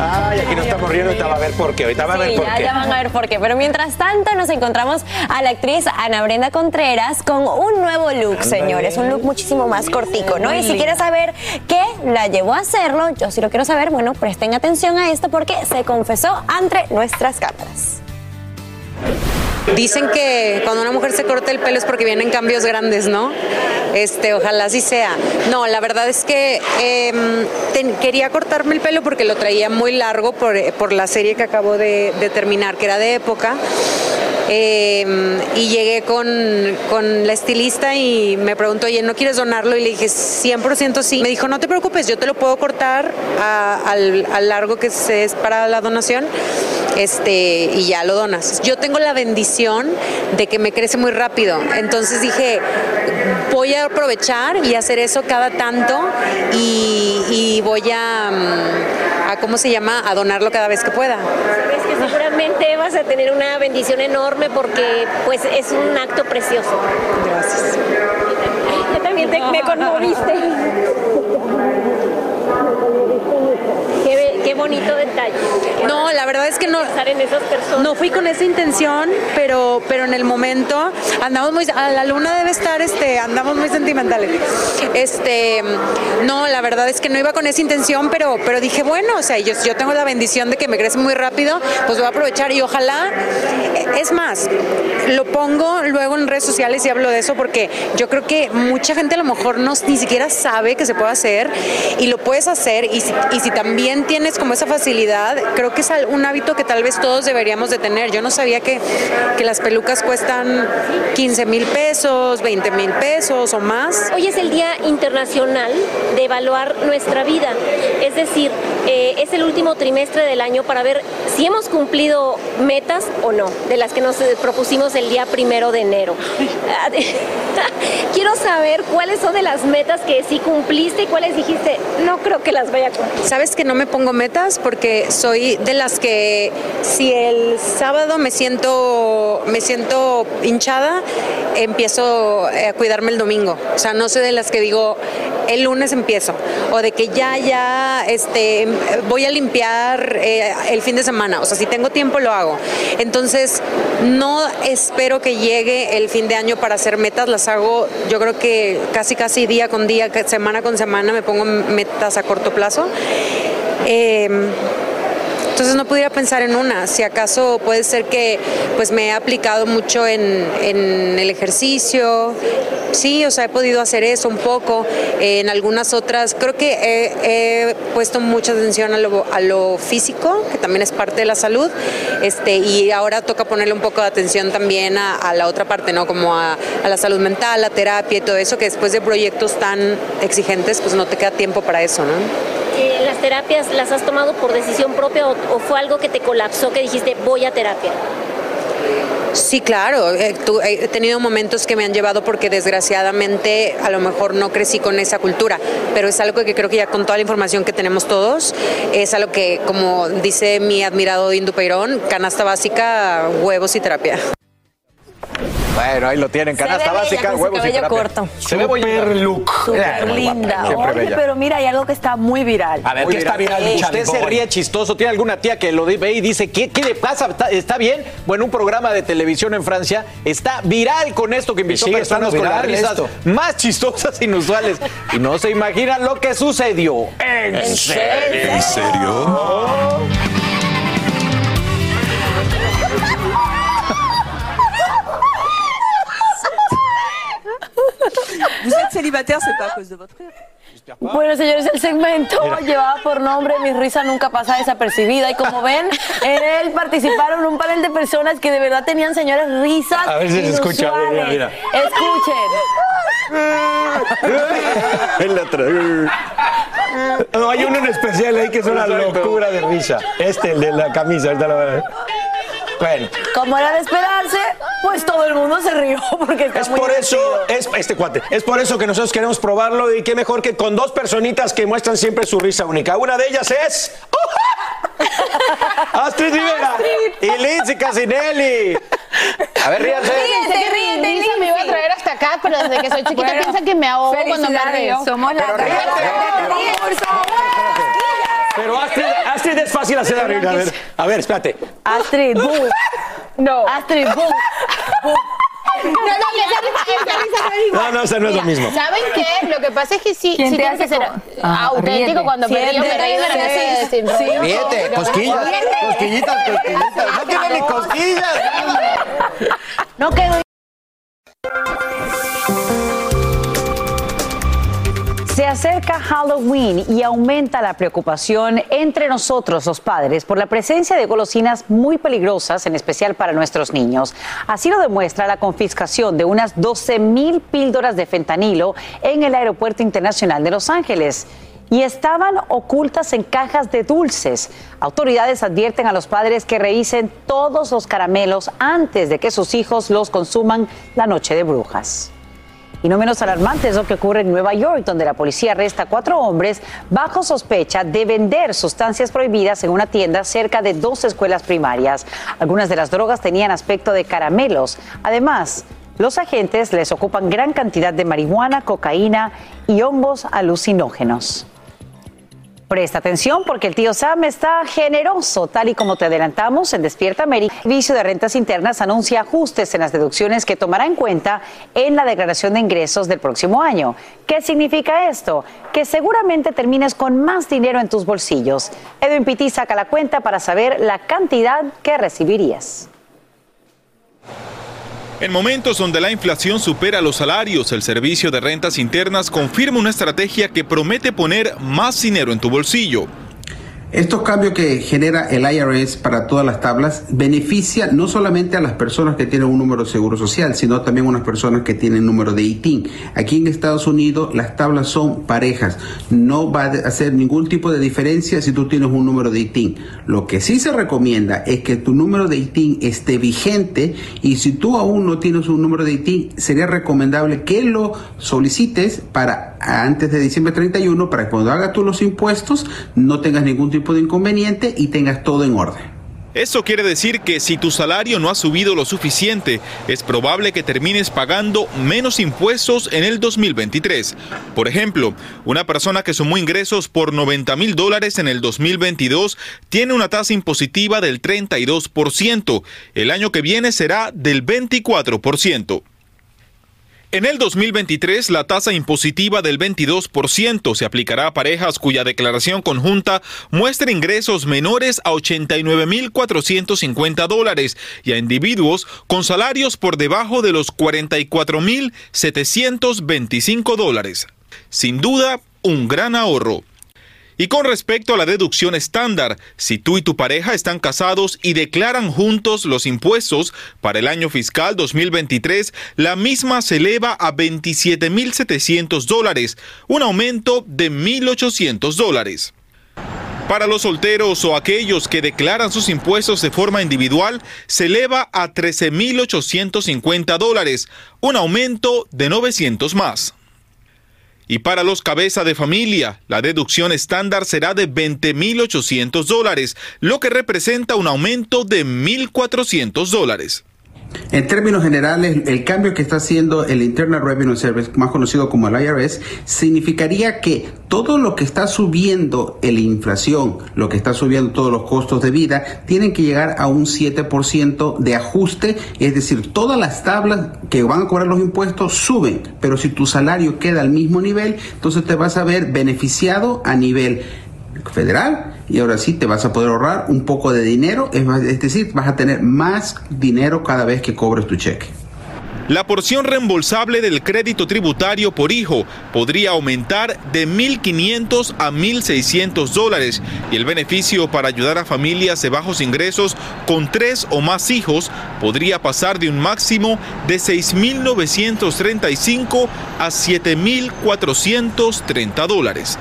Ay, aquí no estamos riendo, ahorita va a ver por qué. Ahorita va a ver por ya, qué. ya van a ver por qué. Pero mientras tanto nos encontramos a la actriz Ana Brenda Contreras con un nuevo look, señores. Un look muchísimo más cortico, ¿no? Y si quieres saber qué la llevó a hacerlo, yo sí lo quiero saber, bueno, presten atención a esto porque se confesó ante nuestras cámaras. Dicen que cuando una mujer se corta el pelo es porque vienen cambios grandes, ¿no? Este, ojalá así sea. No, la verdad es que em, quería cortarme el pelo porque lo traía muy largo por, por la serie que acabo de terminar, que era de época. Em, y llegué con, con la estilista y me preguntó, oye, ¿no quieres donarlo? Y le dije, 100% sí. Me dijo, no te preocupes, yo te lo puedo cortar al, al largo que es para la donación este, y ya lo donas. Yo tengo la bendición de que me crece muy rápido. Entonces dije, voy a aprovechar y hacer eso cada tanto y, y voy a, a, ¿cómo se llama? A donarlo cada vez que pueda. Sabes que seguramente vas a tener una bendición enorme porque pues es un acto precioso. Gracias. Yo también te, me conmoviste. Qué, qué bonito detalle. No, la verdad es que no. Pensar en esas personas. No fui con esa intención, pero, pero en el momento andamos muy, a la luna debe estar, este, andamos muy sentimentales. Este, no, la verdad es que no iba con esa intención, pero, pero dije, bueno, o sea, yo, yo tengo la bendición de que me crece muy rápido, pues voy a aprovechar y ojalá, eh, es más, lo pongo luego en redes sociales y hablo de eso porque yo creo que mucha gente a lo mejor no, ni siquiera sabe que se puede hacer y lo puedes hacer y si, y si también tienes como esa facilidad, creo que es un hábito que tal vez todos deberíamos de tener. Yo no sabía que, que las pelucas cuestan 15 mil pesos, 20 mil pesos o más. Hoy es el Día Internacional de Evaluar Nuestra Vida. Es decir, eh, es el último trimestre del año para ver si hemos cumplido metas o no, de las que nos propusimos el día primero de enero. Quiero saber cuáles son de las metas que sí cumpliste y cuáles dijiste, no creo que las vaya a cumplir. Sabes que no me pongo metas porque soy de las que si el sábado me siento me siento hinchada, empiezo eh, a cuidarme el domingo. O sea, no soy de las que digo el lunes empiezo o de que ya ya este voy a limpiar eh, el fin de semana. O sea, si tengo tiempo lo hago. Entonces, no espero que llegue el fin de año para hacer metas, las hago yo creo que casi casi día con día, semana con semana me pongo metas a corto plazo. Eh, entonces no pudiera pensar en una. Si acaso puede ser que pues me he aplicado mucho en, en el ejercicio. Sí, o sea, he podido hacer eso un poco. En algunas otras, creo que he, puesto mucha atención a lo, a lo físico, que también es parte de la salud. Este, y ahora toca ponerle un poco de atención también a, a la otra parte, ¿no? Como a, a la salud mental, la terapia y todo eso, que después de proyectos tan exigentes, pues no te queda tiempo para eso, ¿no? Eh, ¿Las terapias las has tomado por decisión propia o, o fue algo que te colapsó que dijiste voy a terapia? Sí, claro. eh, tu- He tenido momentos que me han llevado porque desgraciadamente a lo mejor no crecí con esa cultura, pero es algo que creo que ya con toda la información que tenemos todos, es algo que, como dice mi admirado Indu Peirón, canasta básica, huevos y terapia. Bueno, ahí lo tienen, Se canasta básica, huevos y cabello corto. Se ve bonita. look. Súper linda. Oye, bella. pero mira, hay algo que está muy viral. A ver, Muy ¿qué está viral, Usted se ríe chistoso. ¿Tiene alguna tía que lo ve y dice, ¿qué, qué le pasa? ¿Está, está bien? Bueno, un programa de televisión en Francia está viral con esto que invitó personas con las risas esto. más chistosas inusuales. Y no se imaginan lo que sucedió. ¿En serio? ¿En serio? Vous êtes célibataire, c'est pas à cause de votre rire. Bueno, señores, el segmento llevaba por nombre Mi risa nunca pasa desapercibida. Y como ven, en él participaron un panel de personas que de verdad tenían, señores, risas. A ver si se escucha, mira, mira. Escuchen. El otro. No, hay uno en especial ahí que es una locura de risa. Este, el de la camisa. ahorita lo voy a ver. Bueno, Como era de esperarse, pues todo el mundo se rió porque está es muy por eso, es, este cuate, es por eso que nosotros queremos probarlo y qué mejor que con dos personitas que muestran siempre su risa única. Una de ellas es Astrid Rivera y Lindsay Casinelli. A ver, ríanse. Ríete, ríete, Lisa me iba a traer hasta acá, pero desde que soy chiquita Bueno, piensa que me ahogo cuando me río. somos la Pero ríete. Pero Astrid, Astrid es fácil hacer la. A ver, a ver, espérate. Astrid, boom. No. Astrid, boom. boom. No, no, no. No, no, esa no es lo mismo. ¿Saben qué? Lo que pasa es que sí, ¿Quién sí te tiene que hace ser Ah, auténtico ríete. cuando me río, me río de verdad sí, sin sí. rollo. Ríete, cosquillas, cosquillitas, cosquillitas. No tiene ni cosquillas. No quedó. Acerca Halloween y aumenta la preocupación entre nosotros los padres por la presencia de golosinas muy peligrosas, en especial para nuestros niños. Así lo demuestra la confiscación de unas 12 mil píldoras de fentanilo en el Aeropuerto Internacional de Los Ángeles. Y estaban ocultas en cajas de dulces. Autoridades advierten a los padres que revisen todos los caramelos antes de que sus hijos los consuman la noche de brujas. Y no menos alarmante es lo que ocurre en Nueva York, donde la policía arresta a cuatro hombres bajo sospecha de vender sustancias prohibidas en una tienda cerca de dos escuelas primarias. Algunas de las drogas tenían aspecto de caramelos. Además, los agentes les ocupan gran cantidad de marihuana, cocaína y hongos alucinógenos. Presta atención porque el tío Sam está generoso, tal y como te adelantamos en Despierta América. El Servicio de Rentas Internas anuncia ajustes en las deducciones que tomará en cuenta en la declaración de ingresos del próximo año. ¿Qué significa esto? Que seguramente termines con más dinero en tus bolsillos. Edwin Pitti saca la cuenta para saber la cantidad que recibirías. En momentos donde la inflación supera los salarios, el Servicio de Rentas Internas confirma una estrategia que promete poner más dinero en tu bolsillo. Estos cambios que genera el IRS para todas las tablas beneficia no solamente a las personas que tienen un número de seguro social, sino también a unas personas que tienen número de ITIN. Aquí en Estados Unidos las tablas son parejas. No va a hacer ningún tipo de diferencia si tú tienes un número de ITIN. Lo que sí se recomienda es que tu número de ITIN esté vigente y si tú aún no tienes un número de ITIN, sería recomendable que lo solicites para antes de diciembre 31 para que cuando hagas tú los impuestos no tengas ningún tipo de inconveniente y tengas todo en orden. Eso quiere decir que si tu salario no ha subido lo suficiente, es probable que termines pagando menos impuestos en el 2023. Por ejemplo, una persona que sumó ingresos por 90 mil dólares en el 2022 tiene una tasa impositiva del 32%. El año que viene será del 24%. En el 2023, la tasa impositiva del 22% se aplicará a parejas cuya declaración conjunta muestre ingresos menores a 89.450 dólares y a individuos con salarios por debajo de los 44.725 dólares. Sin duda, un gran ahorro. Y con respecto a la deducción estándar, si tú y tu pareja están casados y declaran juntos los impuestos para el año fiscal 2023, la misma se eleva a 27.700 dólares, un aumento de 1.800 dólares. Para los solteros o aquellos que declaran sus impuestos de forma individual, se eleva a 13.850 dólares, un aumento de 900 más. Y para los cabeza de familia, la deducción estándar será de 20.800 dólares, lo que representa un aumento de 1.400 dólares. En términos generales, el cambio que está haciendo el Internal Revenue Service, más conocido como el IRS, significaría que todo lo que está subiendo la inflación, lo que está subiendo todos los costos de vida, tienen que llegar a un 7% de ajuste, es decir, todas las tablas que van a cobrar los impuestos suben, pero si tu salario queda al mismo nivel, entonces te vas a ver beneficiado a nivel federal y ahora sí te vas a poder ahorrar un poco de dinero, es decir, vas a tener más dinero cada vez que cobres tu cheque. La porción reembolsable del crédito tributario por hijo podría aumentar de 1.500 a 1.600 dólares y el beneficio para ayudar a familias de bajos ingresos con tres o más hijos podría pasar de un máximo de 6.935 a 7.430 dólares.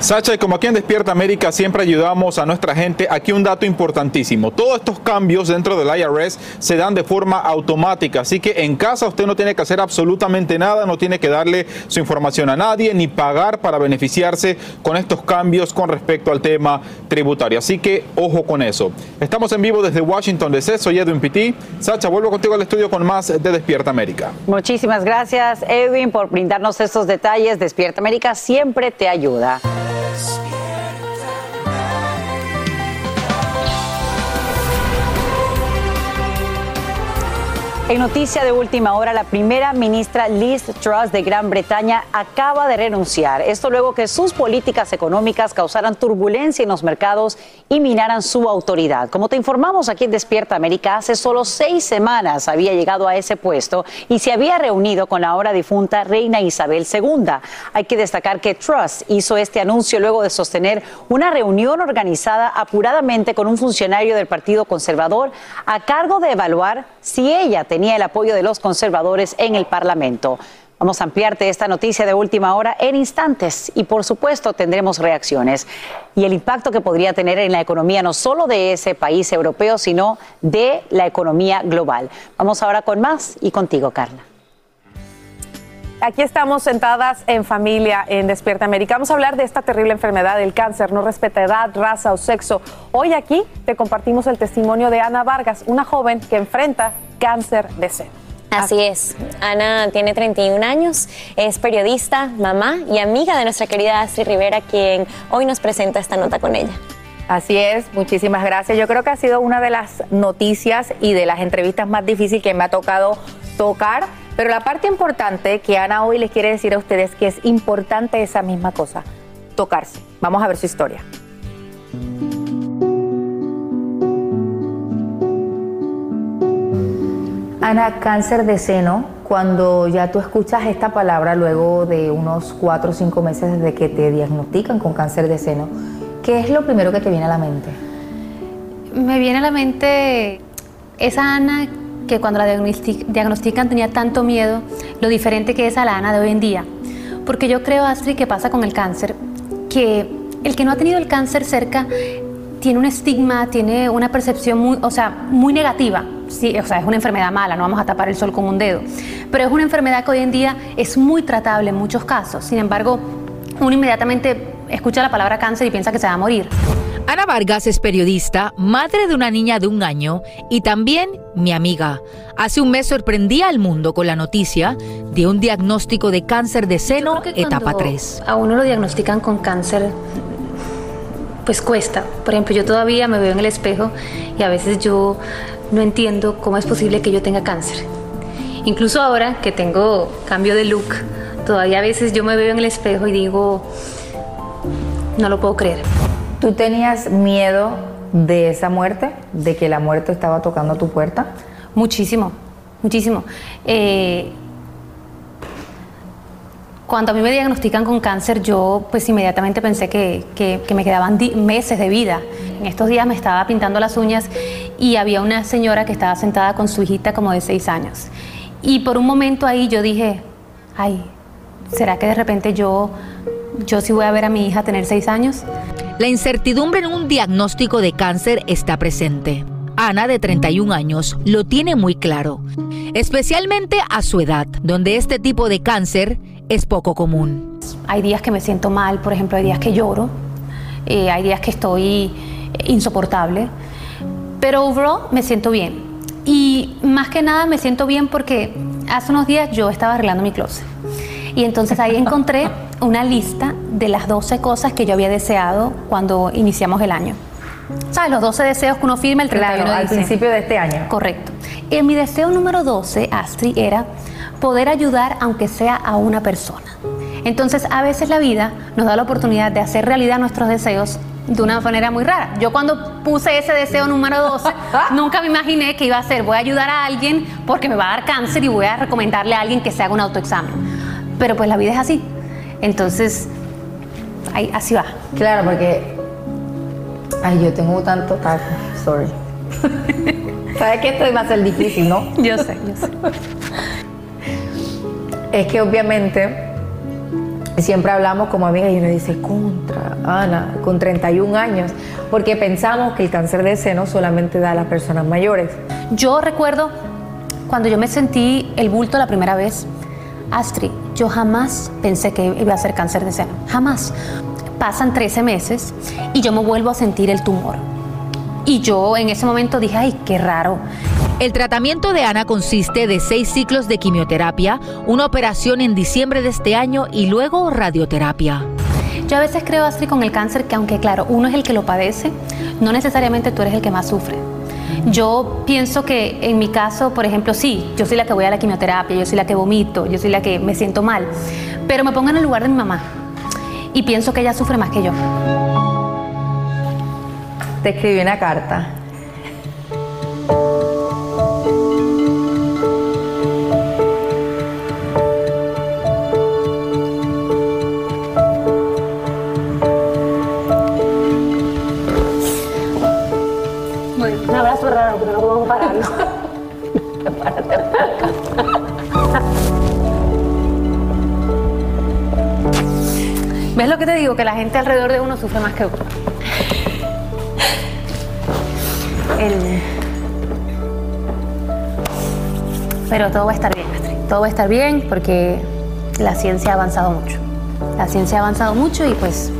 Sacha, y como aquí en Despierta América siempre ayudamos a nuestra gente, aquí un dato importantísimo. Todos estos cambios dentro del IRS se dan de forma automática, así que en casa usted no tiene que hacer absolutamente nada, no tiene que darle su información a nadie ni pagar para beneficiarse con estos cambios con respecto al tema tributario. Así que ojo con eso. Estamos en vivo desde Washington DC, soy Edwin Pitti. Sacha, vuelvo contigo al estudio con más de Despierta América. Muchísimas gracias, Edwin, por brindarnos estos detalles. Despierta América siempre te ayuda. En noticia de última hora, la primera ministra Liz Truss de Gran Bretaña acaba de renunciar. Esto luego que sus políticas económicas causaran turbulencia en los mercados y minaran su autoridad. Como te informamos aquí en Despierta América, hace solo seis semanas había llegado a ese puesto y se había reunido con la ahora difunta reina Isabel II. Hay que destacar que Truss hizo este anuncio luego de sostener una reunión organizada apuradamente con un funcionario del Partido Conservador a cargo de evaluar si ella tenía tenía el apoyo de los conservadores en el Parlamento. Vamos a ampliarte esta noticia de última hora en instantes y por supuesto tendremos reacciones y el impacto que podría tener en la economía no solo de ese país europeo, sino de la economía global. Vamos ahora con más y contigo, Carla. Aquí estamos sentadas en familia en Despierta América. Vamos a hablar de esta terrible enfermedad, el cáncer. No respeta edad, raza o sexo. Hoy aquí te compartimos el testimonio de Ana Vargas, una joven que enfrenta cáncer de seno. Así es. Ana tiene 31 años, es periodista, mamá y amiga de nuestra querida Astrid Rivera, quien hoy nos presenta esta nota con ella. Así es, muchísimas gracias. Yo creo que ha sido una de las noticias y de las entrevistas más difíciles que me ha tocado tocar, pero la parte importante que Ana hoy les quiere decir a ustedes que es importante esa misma cosa, tocarse. Vamos a ver su historia. Ana, cáncer de seno, cuando ya tú escuchas esta palabra luego de unos cuatro o cinco meses desde que te diagnostican con cáncer de seno, ¿qué es lo primero que te viene a la mente? Me viene a la mente esa Ana que cuando la diagnostic- diagnostican tenía tanto miedo, lo diferente que es a la Ana de hoy en día. Porque yo creo, Astrid, que pasa con el cáncer, que el que no ha tenido el cáncer cerca tiene un estigma, tiene una percepción muy, o sea, muy negativa. Sí, o sea, es una enfermedad mala, no vamos a tapar el sol con un dedo. Pero es una enfermedad que hoy en día es muy tratable en muchos casos. Sin embargo, uno inmediatamente escucha la palabra cáncer y piensa que se va a morir. Ana Vargas es periodista, madre de una niña de un año y también mi amiga. Hace un mes sorprendí al mundo con la noticia de un diagnóstico de cáncer de seno etapa Cuando 3. A uno lo diagnostican con cáncer, pues cuesta. Por ejemplo, yo todavía me veo en el espejo y a veces yo no entiendo cómo es posible que yo tenga cáncer. Incluso ahora que tengo cambio de look, todavía a veces yo me veo en el espejo y digo, no lo puedo creer. ¿Tú tenías miedo de esa muerte? ¿De que la muerte estaba tocando tu puerta? Muchísimo, muchísimo. Eh, cuando a mí me diagnostican con cáncer, yo pues inmediatamente pensé que, que- que me quedaban meses de vida. En estos días me estaba pintando las uñas y había una señora que estaba sentada con su hijita como de seis años. Y por un momento ahí yo dije, ay, ¿será que de repente yo, yo sí voy a ver a mi hija tener seis años? La incertidumbre en un diagnóstico de cáncer está presente. Ana, de 31 años, lo tiene muy claro, especialmente a su edad, donde este tipo de cáncer es poco común. Hay días que me siento mal, por ejemplo, hay días que lloro, eh, hay días que estoy insoportable, pero overall me siento bien. Y más que nada me siento bien porque hace unos días yo estaba arreglando mi closet. Y entonces ahí encontré una lista de las 12 cosas que yo había deseado cuando iniciamos el año. ¿Sabes? Los 12 deseos que uno firma el 31 Claro, de al principio de este año. Correcto. Y mi deseo número 12, Astrid, era poder ayudar aunque sea a una persona. Entonces, a veces la vida nos da la oportunidad de hacer realidad nuestros deseos de una manera muy rara. Yo cuando puse ese deseo número 12, nunca me imaginé que iba a ser voy a ayudar a alguien porque me va a dar cáncer y voy a recomendarle a alguien que se haga un autoexamen. Pero pues la vida es así. Entonces, ahí, así va. Claro, porque Ay, yo tengo tanto taco. Sorry. ¿Sabes que esto va a ser difícil, no? Yo sé, yo sé. Es que obviamente siempre hablamos como amigas y uno dice, contra, Ana, con 31 años, porque pensamos que el cáncer de seno solamente da a las personas mayores. Yo recuerdo cuando yo me sentí el bulto la primera vez, Astrid, yo jamás pensé que iba a ser cáncer de seno, jamás. Pasan 13 meses y yo me vuelvo a sentir el tumor. Y yo en ese momento dije, ay, qué raro. El tratamiento de Ana consiste de seis ciclos de quimioterapia, una operación en diciembre de este año y luego radioterapia. Yo a veces creo, Astrid, con el cáncer que aunque claro, uno es el que lo padece, no necesariamente tú eres el que más sufre. Yo pienso que en mi caso, por ejemplo, sí, yo soy la que voy a la quimioterapia, yo soy la que vomito, yo soy la que me siento mal, pero me pongo en el lugar de mi mamá y pienso que ella sufre más que yo. Te escribí una carta. ¿Ves lo que te digo? Que la gente alrededor de uno sufre más que uno. El- Pero todo va a estar bien, Astrid. Todo va a estar bien porque la ciencia ha avanzado mucho. La ciencia ha avanzado mucho y pues...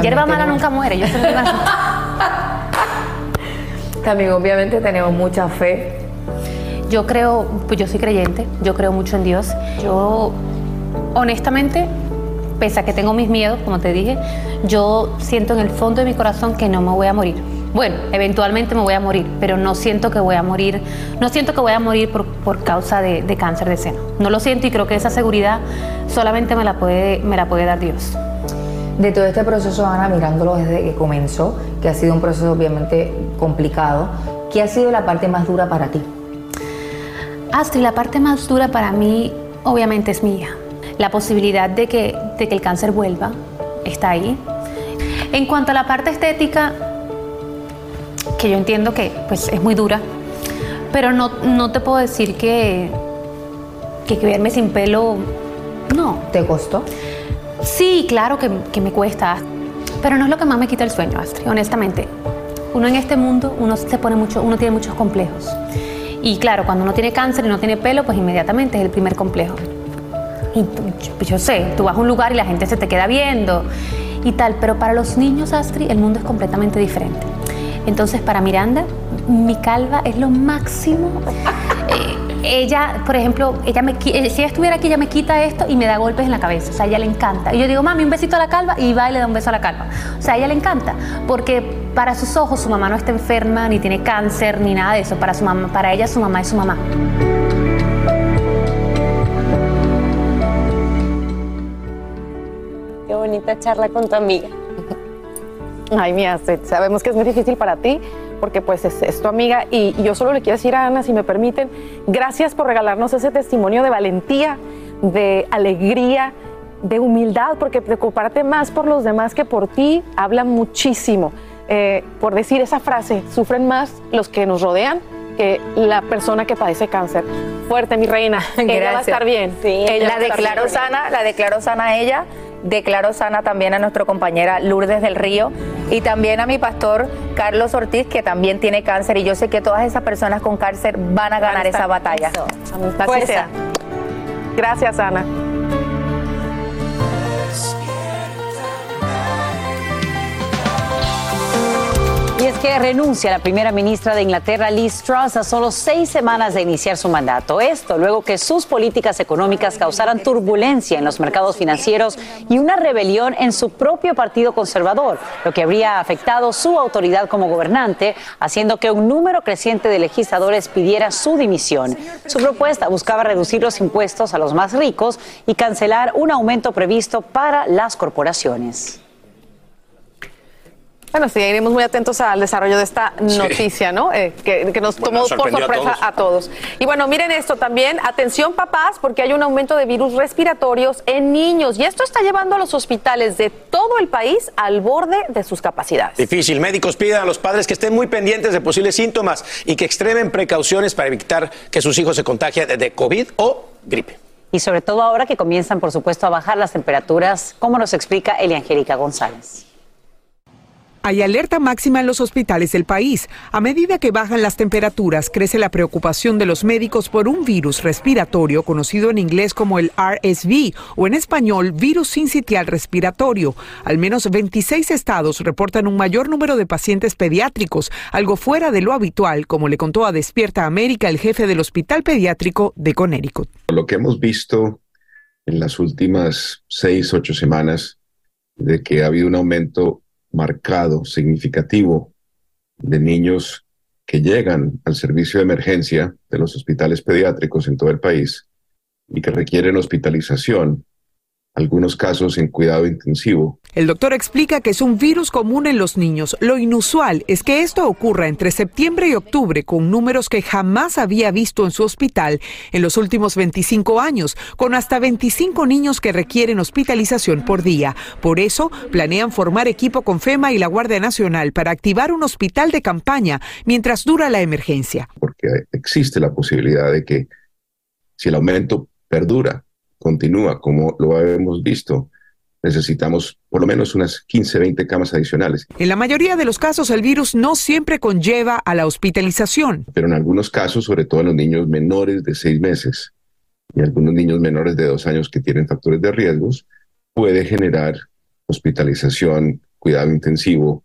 Hierba mala nunca muere, yo se lo digo. También obviamente tenemos mucha fe. Yo creo, pues yo soy creyente, yo creo mucho en Dios. Yo, honestamente, pese a que tengo mis miedos, como te dije, yo siento en el fondo de mi corazón que no me voy a morir. Bueno, eventualmente me voy a morir, pero no siento que voy a morir, no siento que voy a morir por, por causa de, de cáncer de seno. No lo siento y creo que esa seguridad solamente me la puede, me la puede dar Dios. De todo este proceso, Ana, mirándolo desde que comenzó, que ha sido un proceso obviamente complicado, ¿qué ha sido la parte más dura para ti? Astrid, la parte más dura para mí obviamente es mi hija. La posibilidad de que, de que el cáncer vuelva está ahí. En cuanto a la parte estética, que yo entiendo que pues, es muy dura, pero no, no te puedo decir que, que, verme sin pelo, no. ¿Te costó? Sí, claro que, que me cuesta, pero no es lo que más me quita el sueño, Astrid, honestamente. Uno en este mundo, uno se pone mucho, uno tiene muchos complejos. Y claro, cuando uno tiene cáncer y no tiene pelo, pues inmediatamente es el primer complejo. Y yo, sé, tú vas a un lugar y la gente se te queda viendo y tal, pero para los niños, Astrid, el mundo es completamente diferente. Entonces, para Miranda, mi calva es lo máximo. Eh, ella, por ejemplo, ella me, eh, si ella estuviera aquí, ella me quita esto y me da golpes en la cabeza. O sea, ella le encanta. Y yo digo, mami, un besito a la calva y va y le da un beso a la calva. O sea, a ella le encanta. Porque para sus ojos su mamá no está enferma, ni tiene cáncer, ni nada de eso. Para, su mamá, para ella su mamá es su mamá. Bonita charla con tu amiga. Ay, mi Astrid, sabemos que es muy difícil para ti porque pues es, es tu amiga y, y yo solo le quiero decir a Ana, si me permiten, gracias por regalarnos ese testimonio de valentía, de alegría, de humildad, porque preocuparte más por los demás que por ti habla muchísimo. Eh, por decir esa frase, sufren más los que nos rodean que la persona que padece cáncer. Fuerte, mi reina. Ella va a Gracias. estar bien. Ella va la declaró sana, la declaró sana a ella, declaró sana también a nuestra compañera Lourdes del Río y también a mi pastor Carlos Ortiz, que también tiene cáncer. Y yo sé que todas esas personas con cáncer van a ganar esa batalla. Fuerza. sea. Gracias, Ana. Y es que renuncia la primera ministra de Inglaterra, Liz Truss, a solo seis semanas de iniciar su mandato. Esto luego que sus políticas económicas causaran turbulencia en los mercados financieros y una rebelión en su propio partido conservador, lo que habría afectado su autoridad como gobernante, haciendo que un número creciente de legisladores pidiera su dimisión. Su propuesta buscaba reducir los impuestos a los más ricos y cancelar un aumento previsto para las corporaciones. Bueno, sí, iremos muy atentos al desarrollo de esta noticia, ¿no? Eh, que, que nos Bueno, tomó por a sorpresa a todos. Y bueno, miren esto también. Atención, papás, porque hay un aumento de virus respiratorios en niños. Y esto está llevando a los hospitales de todo el país al borde de sus capacidades. Difícil. Médicos piden a los padres que estén muy pendientes de posibles síntomas y que extremen precauciones para evitar que sus hijos se contagien de COVID o gripe. Y sobre todo ahora que comienzan, por supuesto, a bajar las temperaturas, como nos explica Eliangélica González. Hay alerta máxima en los hospitales del país. A medida que bajan las temperaturas, crece la preocupación de los médicos por un virus respiratorio conocido en inglés como el RSV o en español virus sincitial respiratorio. Al menos 26 estados reportan un mayor número de pacientes pediátricos, algo fuera de lo habitual, como le contó a Despierta América el jefe del Hospital Pediátrico de Connecticut. Lo que hemos visto en las últimas seis, ocho semanas, de que ha habido un aumento marcado, significativo, de niños que llegan al servicio de emergencia de los hospitales pediátricos en todo el país y que requieren hospitalización, algunos casos en cuidado intensivo. El doctor explica que es un virus común en los niños. Lo inusual es que esto ocurra entre septiembre y octubre con números que jamás había visto en su hospital en los últimos 25 años, con hasta 25 niños que requieren hospitalización por día. Por eso, planean formar equipo con FEMA y la Guardia Nacional para activar un hospital de campaña mientras dura la emergencia. porque existe la posibilidad de que si el aumento perdura, continúa como lo hemos visto, necesitamos por lo menos unas 15, 20 camas adicionales. En la mayoría de los casos, el virus no siempre conlleva a la hospitalización. Pero en algunos casos, sobre todo en los niños menores de seis meses y algunos niños menores de dos años que tienen factores de riesgos, puede generar hospitalización, cuidado intensivo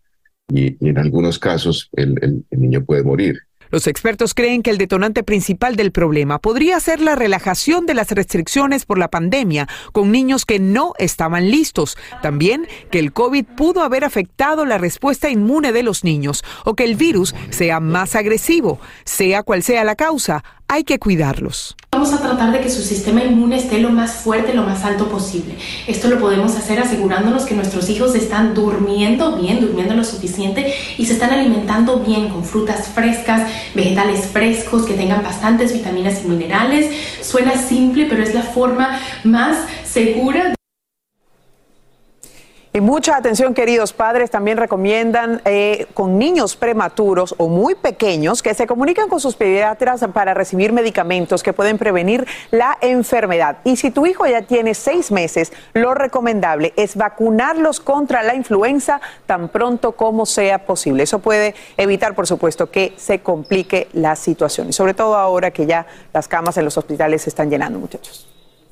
y, y en algunos casos el- el- el niño puede morir. Los expertos creen que el detonante principal del problema podría ser la relajación de las restricciones por la pandemia con niños que no estaban listos. También que el COVID pudo haber afectado la respuesta inmune de los niños o que el virus sea más agresivo. Sea cual sea la causa, hay que cuidarlos. Vamos a tratar de que su sistema inmune esté lo más fuerte, lo más alto posible. Esto lo podemos hacer asegurándonos que nuestros hijos están durmiendo bien, durmiendo lo suficiente y se están alimentando bien con frutas frescas, vegetales frescos que tengan bastantes vitaminas y minerales. Suena simple, pero es la forma más segura. Y mucha atención, queridos padres, también recomiendan eh, con niños prematuros o muy pequeños que se comuniquen con sus pediatras para recibir medicamentos que pueden prevenir la enfermedad. Y si tu hijo ya tiene seis meses, lo recomendable es vacunarlos contra la influenza tan pronto como sea posible. Eso puede evitar, por supuesto, que se complique la situación. Y sobre todo ahora que ya las camas en los hospitales se están llenando, muchachos.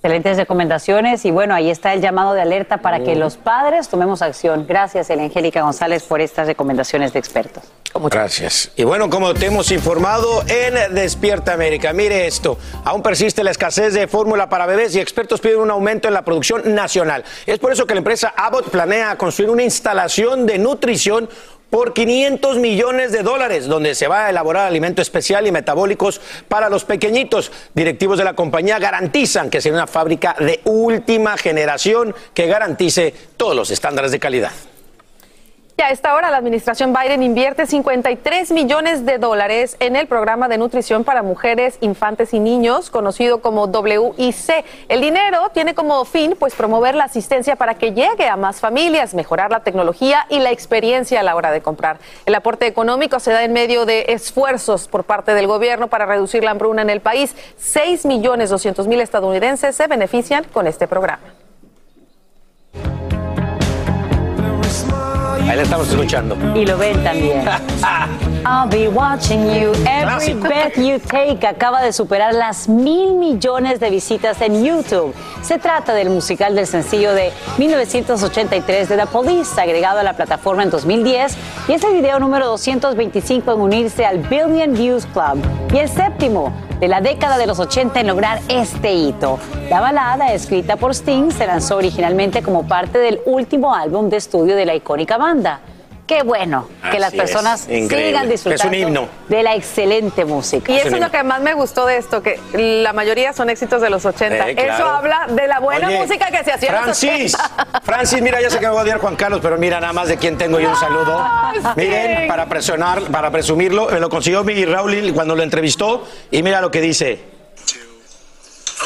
Excelentes recomendaciones y bueno, ahí está el llamado de alerta para que los padres tomemos acción. Gracias, Angélica González, por estas recomendaciones de expertos. Gracias. Y bueno, como te hemos informado en Despierta América, mire esto, aún persiste la escasez de fórmula para bebés y expertos piden un aumento en la producción nacional. Es por eso que la empresa Abbott planea construir una instalación de nutrición por 500 millones de dólares, donde se va a elaborar alimento especial y metabólicos para los pequeñitos. Directivos de la compañía garantizan que será una fábrica de última generación que garantice todos los estándares de calidad. Y a esta hora la administración Biden invierte 53 millones de dólares en el programa de nutrición para mujeres, infantes y niños, conocido como WIC. El dinero tiene como fin pues promover la asistencia para que llegue a más familias, mejorar la tecnología y la experiencia a la hora de comprar. El aporte económico se da en medio de esfuerzos por parte del gobierno para reducir la hambruna en el país. 6 millones 200 mil estadounidenses se benefician con este programa. Ahí le estamos escuchando. Y lo ven también. I'll be watching you. Every breath you take acaba de superar las mil millones de visitas en YouTube. Se trata del musical del sencillo de 1983 de The Police, agregado a la plataforma en 2010, y es el video número 225 en unirse al Billion Views Club y el séptimo de la década de los 80 en lograr este hito. La balada, escrita por Sting, se lanzó originalmente como parte del último álbum de estudio de la icónica banda. Qué bueno que las es, personas sigan disfrutando Es un himno. de la excelente música. Y eso es lo que más me gustó de esto, que la mayoría son éxitos de los 80. Eh, claro. Eso habla de la buena Oye, música que se hacía Francis, en los 80. Francis, mira, ya sé que me va a odiar Juan Carlos, pero mira nada más de quién tengo yo un saludo. sí. Miren, para presionar, para presumirlo, me lo consiguió mi Raúl cuando lo entrevistó y mira lo que dice.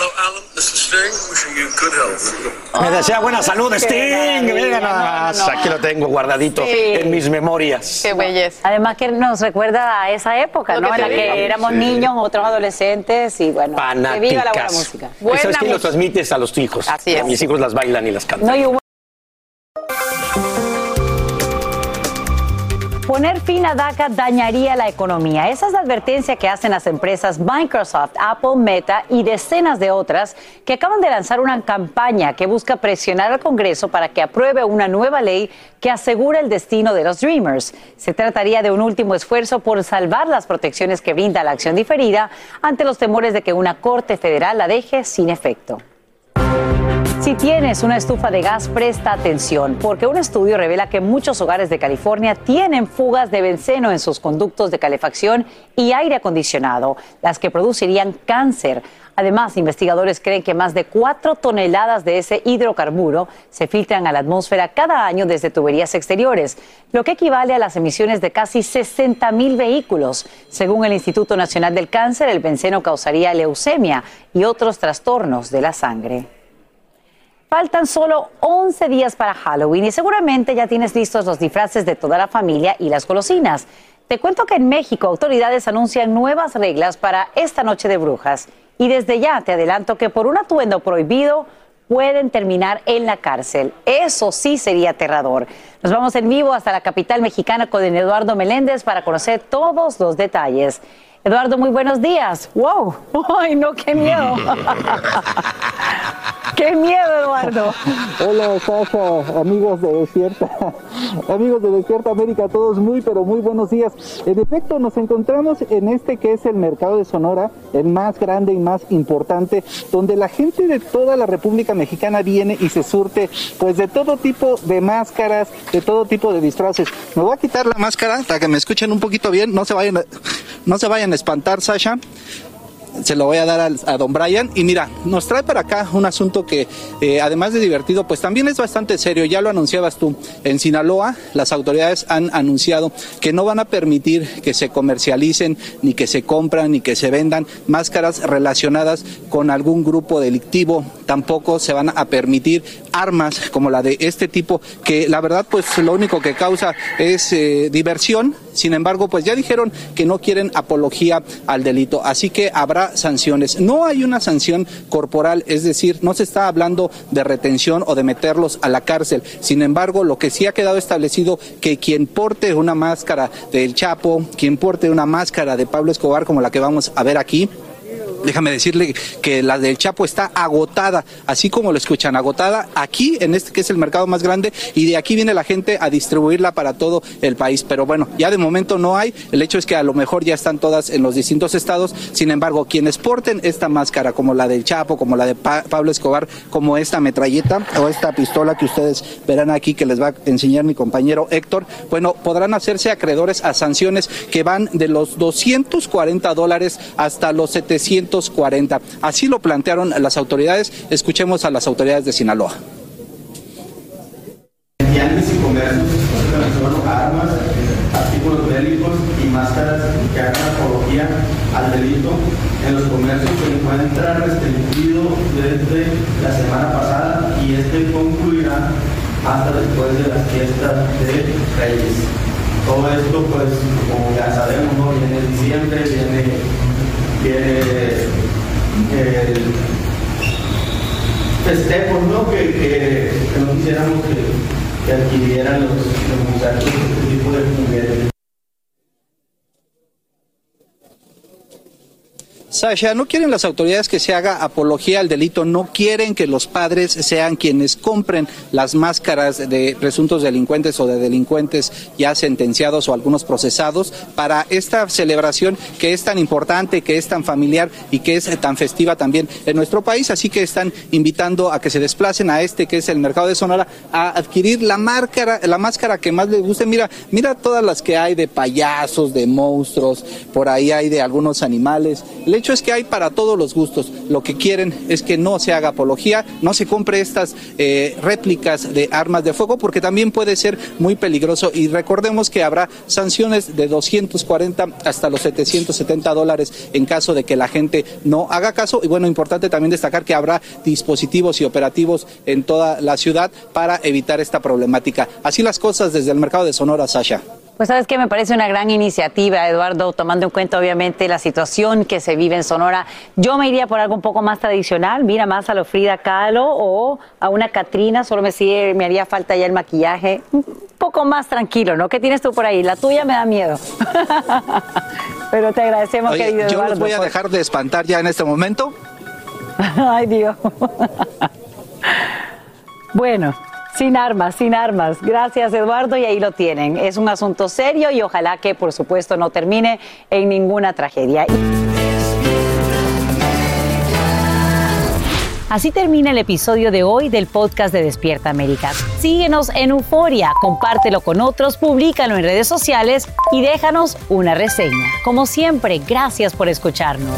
Hello, Alan. This is Sting. Wishing you good health. Me desea buena salud, Qué Sting. No, no, no. aquí lo tengo guardadito Sí. en mis memorias. Qué belleza. Además que nos recuerda a esa época, Lo ¿no? que En la que éramos Sí. niños, otros adolescentes y bueno, que viva la buena Fanáticas. música. ¿Y ¿Sabes Buena quién lo transmites a los hijos? Así es. Mis hijos las bailan y las cantan. Poner fin a DACA dañaría la economía. Esa es la advertencia que hacen las empresas Microsoft, Apple, Meta y decenas de otras que acaban de lanzar una campaña que busca presionar al Congreso para que apruebe una nueva ley que asegura el destino de los Dreamers. Se trataría de un último esfuerzo por salvar las protecciones que brinda la acción diferida ante los temores de que una corte federal la deje sin efecto. Si tienes una estufa de gas, presta atención, porque un estudio revela que muchos hogares de California tienen fugas de benceno en sus conductos de calefacción y aire acondicionado, las que producirían cáncer. Además, investigadores creen que más de 4 toneladas de ese hidrocarburo se filtran a la atmósfera cada año desde tuberías exteriores, lo que equivale a las emisiones de casi 60 mil vehículos. Según el Instituto Nacional del Cáncer, el benceno causaría leucemia y otros trastornos de la sangre. Faltan solo 11 días para Halloween y seguramente ya tienes listos los disfraces de toda la familia y las golosinas. Te cuento que en México autoridades anuncian nuevas reglas para esta noche de brujas y desde ya te adelanto que por un atuendo prohibido pueden terminar en la cárcel. Eso sí sería aterrador. Nos vamos en vivo hasta la capital mexicana con Eduardo Meléndez para conocer todos los detalles. Eduardo, muy buenos días. ¡Wow! ¡Ay, no, qué miedo! ¡Qué miedo, Eduardo! Hola Sasha, amigos de Despierta, amigos de Despierta América, todos muy pero muy buenos días. En efecto, nos encontramos en este que es el mercado de Sonora, el más grande y más importante, donde la gente de toda la República Mexicana viene y se surte pues de todo tipo de máscaras, de todo tipo de disfraces. Me voy a quitar la máscara para que me escuchen un poquito bien, no se vayan no se vayan espantar, Sasha. Se lo voy a dar a, a don Brian. Y mira, nos trae para acá un asunto que, eh, además de divertido, pues también es bastante serio. Ya lo anunciabas tú. En Sinaloa, las autoridades han anunciado que no van a permitir que se comercialicen, ni que se compran, ni que se vendan máscaras relacionadas con algún grupo delictivo. Tampoco se van a permitir armas como la de este tipo, que la verdad, pues lo único que causa es eh, diversión. Sin embargo, pues ya dijeron que no quieren apología al delito, así que habrá sanciones. No hay una sanción corporal, es decir, no se está hablando de retención o de meterlos a la cárcel. Sin embargo, lo que sí ha quedado establecido que quien porte una máscara del Chapo, quien porte una máscara de Pablo Escobar como la que vamos a ver aquí, Déjame decirle que la del Chapo está agotada, así como lo escuchan, agotada aquí en este que es el mercado más grande y de aquí viene la gente a distribuirla para todo el país. Pero bueno, ya de momento no hay. El hecho es que a lo mejor ya están todas en los distintos estados. Sin embargo, quienes porten esta máscara, como la del Chapo, como la de Pa- Pablo Escobar, como esta metralleta o esta pistola que ustedes verán aquí que les va a enseñar mi compañero Héctor, bueno, podrán hacerse acreedores a sanciones que van de los 240 dólares hasta los 740. Así lo plantearon las autoridades. Escuchemos a las autoridades de Sinaloa. comercios armas, artículos bélicos y máscaras que hagan apología al delito. En los comercios se encuentra restringido desde la semana pasada y este concluirá hasta después de las fiestas de Reyes. Todo esto, pues, como ya sabemos, ¿no? viene diciembre, viene, viene el festejos, ¿no? Que, que, que no quisiéramos que, que adquirieran los, los muchachos este tipo de juguetes. Sasha, no quieren las autoridades que se haga apología al delito, no quieren que los padres sean quienes compren las máscaras de presuntos delincuentes o de delincuentes ya sentenciados o algunos procesados para esta celebración que es tan importante, que es tan familiar y que es tan festiva también en nuestro país. Así que están invitando a que se desplacen a este que es el mercado de Sonora a adquirir la máscara, la máscara que más les guste. Mira, mira todas las que hay de payasos, de monstruos, por ahí hay de algunos animales. Hecho es que hay para todos los gustos. Lo que quieren es que no se haga apología, no se compre estas eh, réplicas de armas de fuego porque también puede ser muy peligroso. Y recordemos que habrá sanciones de 240 hasta los 770 dólares en caso de que la gente no haga caso. Y bueno, importante también destacar que habrá dispositivos y operativos en toda la ciudad para evitar esta problemática. Así las cosas desde el mercado de Sonora, Sasha. Pues sabes que me parece una gran iniciativa, Eduardo, tomando en cuenta obviamente la situación que se vive en Sonora. Yo me iría por algo un poco más tradicional, mira más a lo Frida Kahlo o a una Catrina, solo me, sigue- me haría falta ya el maquillaje. Un poco más tranquilo, ¿no? ¿Qué tienes tú por ahí? La tuya me da miedo. Pero te agradecemos, Oye, querido yo Eduardo. los voy a por- dejar de espantar ya en este momento. Ay, Dios. bueno, sin armas, sin armas. Gracias, Eduardo, y ahí lo tienen. Es un asunto serio y ojalá que, por supuesto, no termine en ninguna tragedia. Así termina el episodio de hoy del podcast de Despierta América. Síguenos en Euforia, compártelo con otros, públicalo en redes sociales y déjanos una reseña. Como siempre, gracias por escucharnos.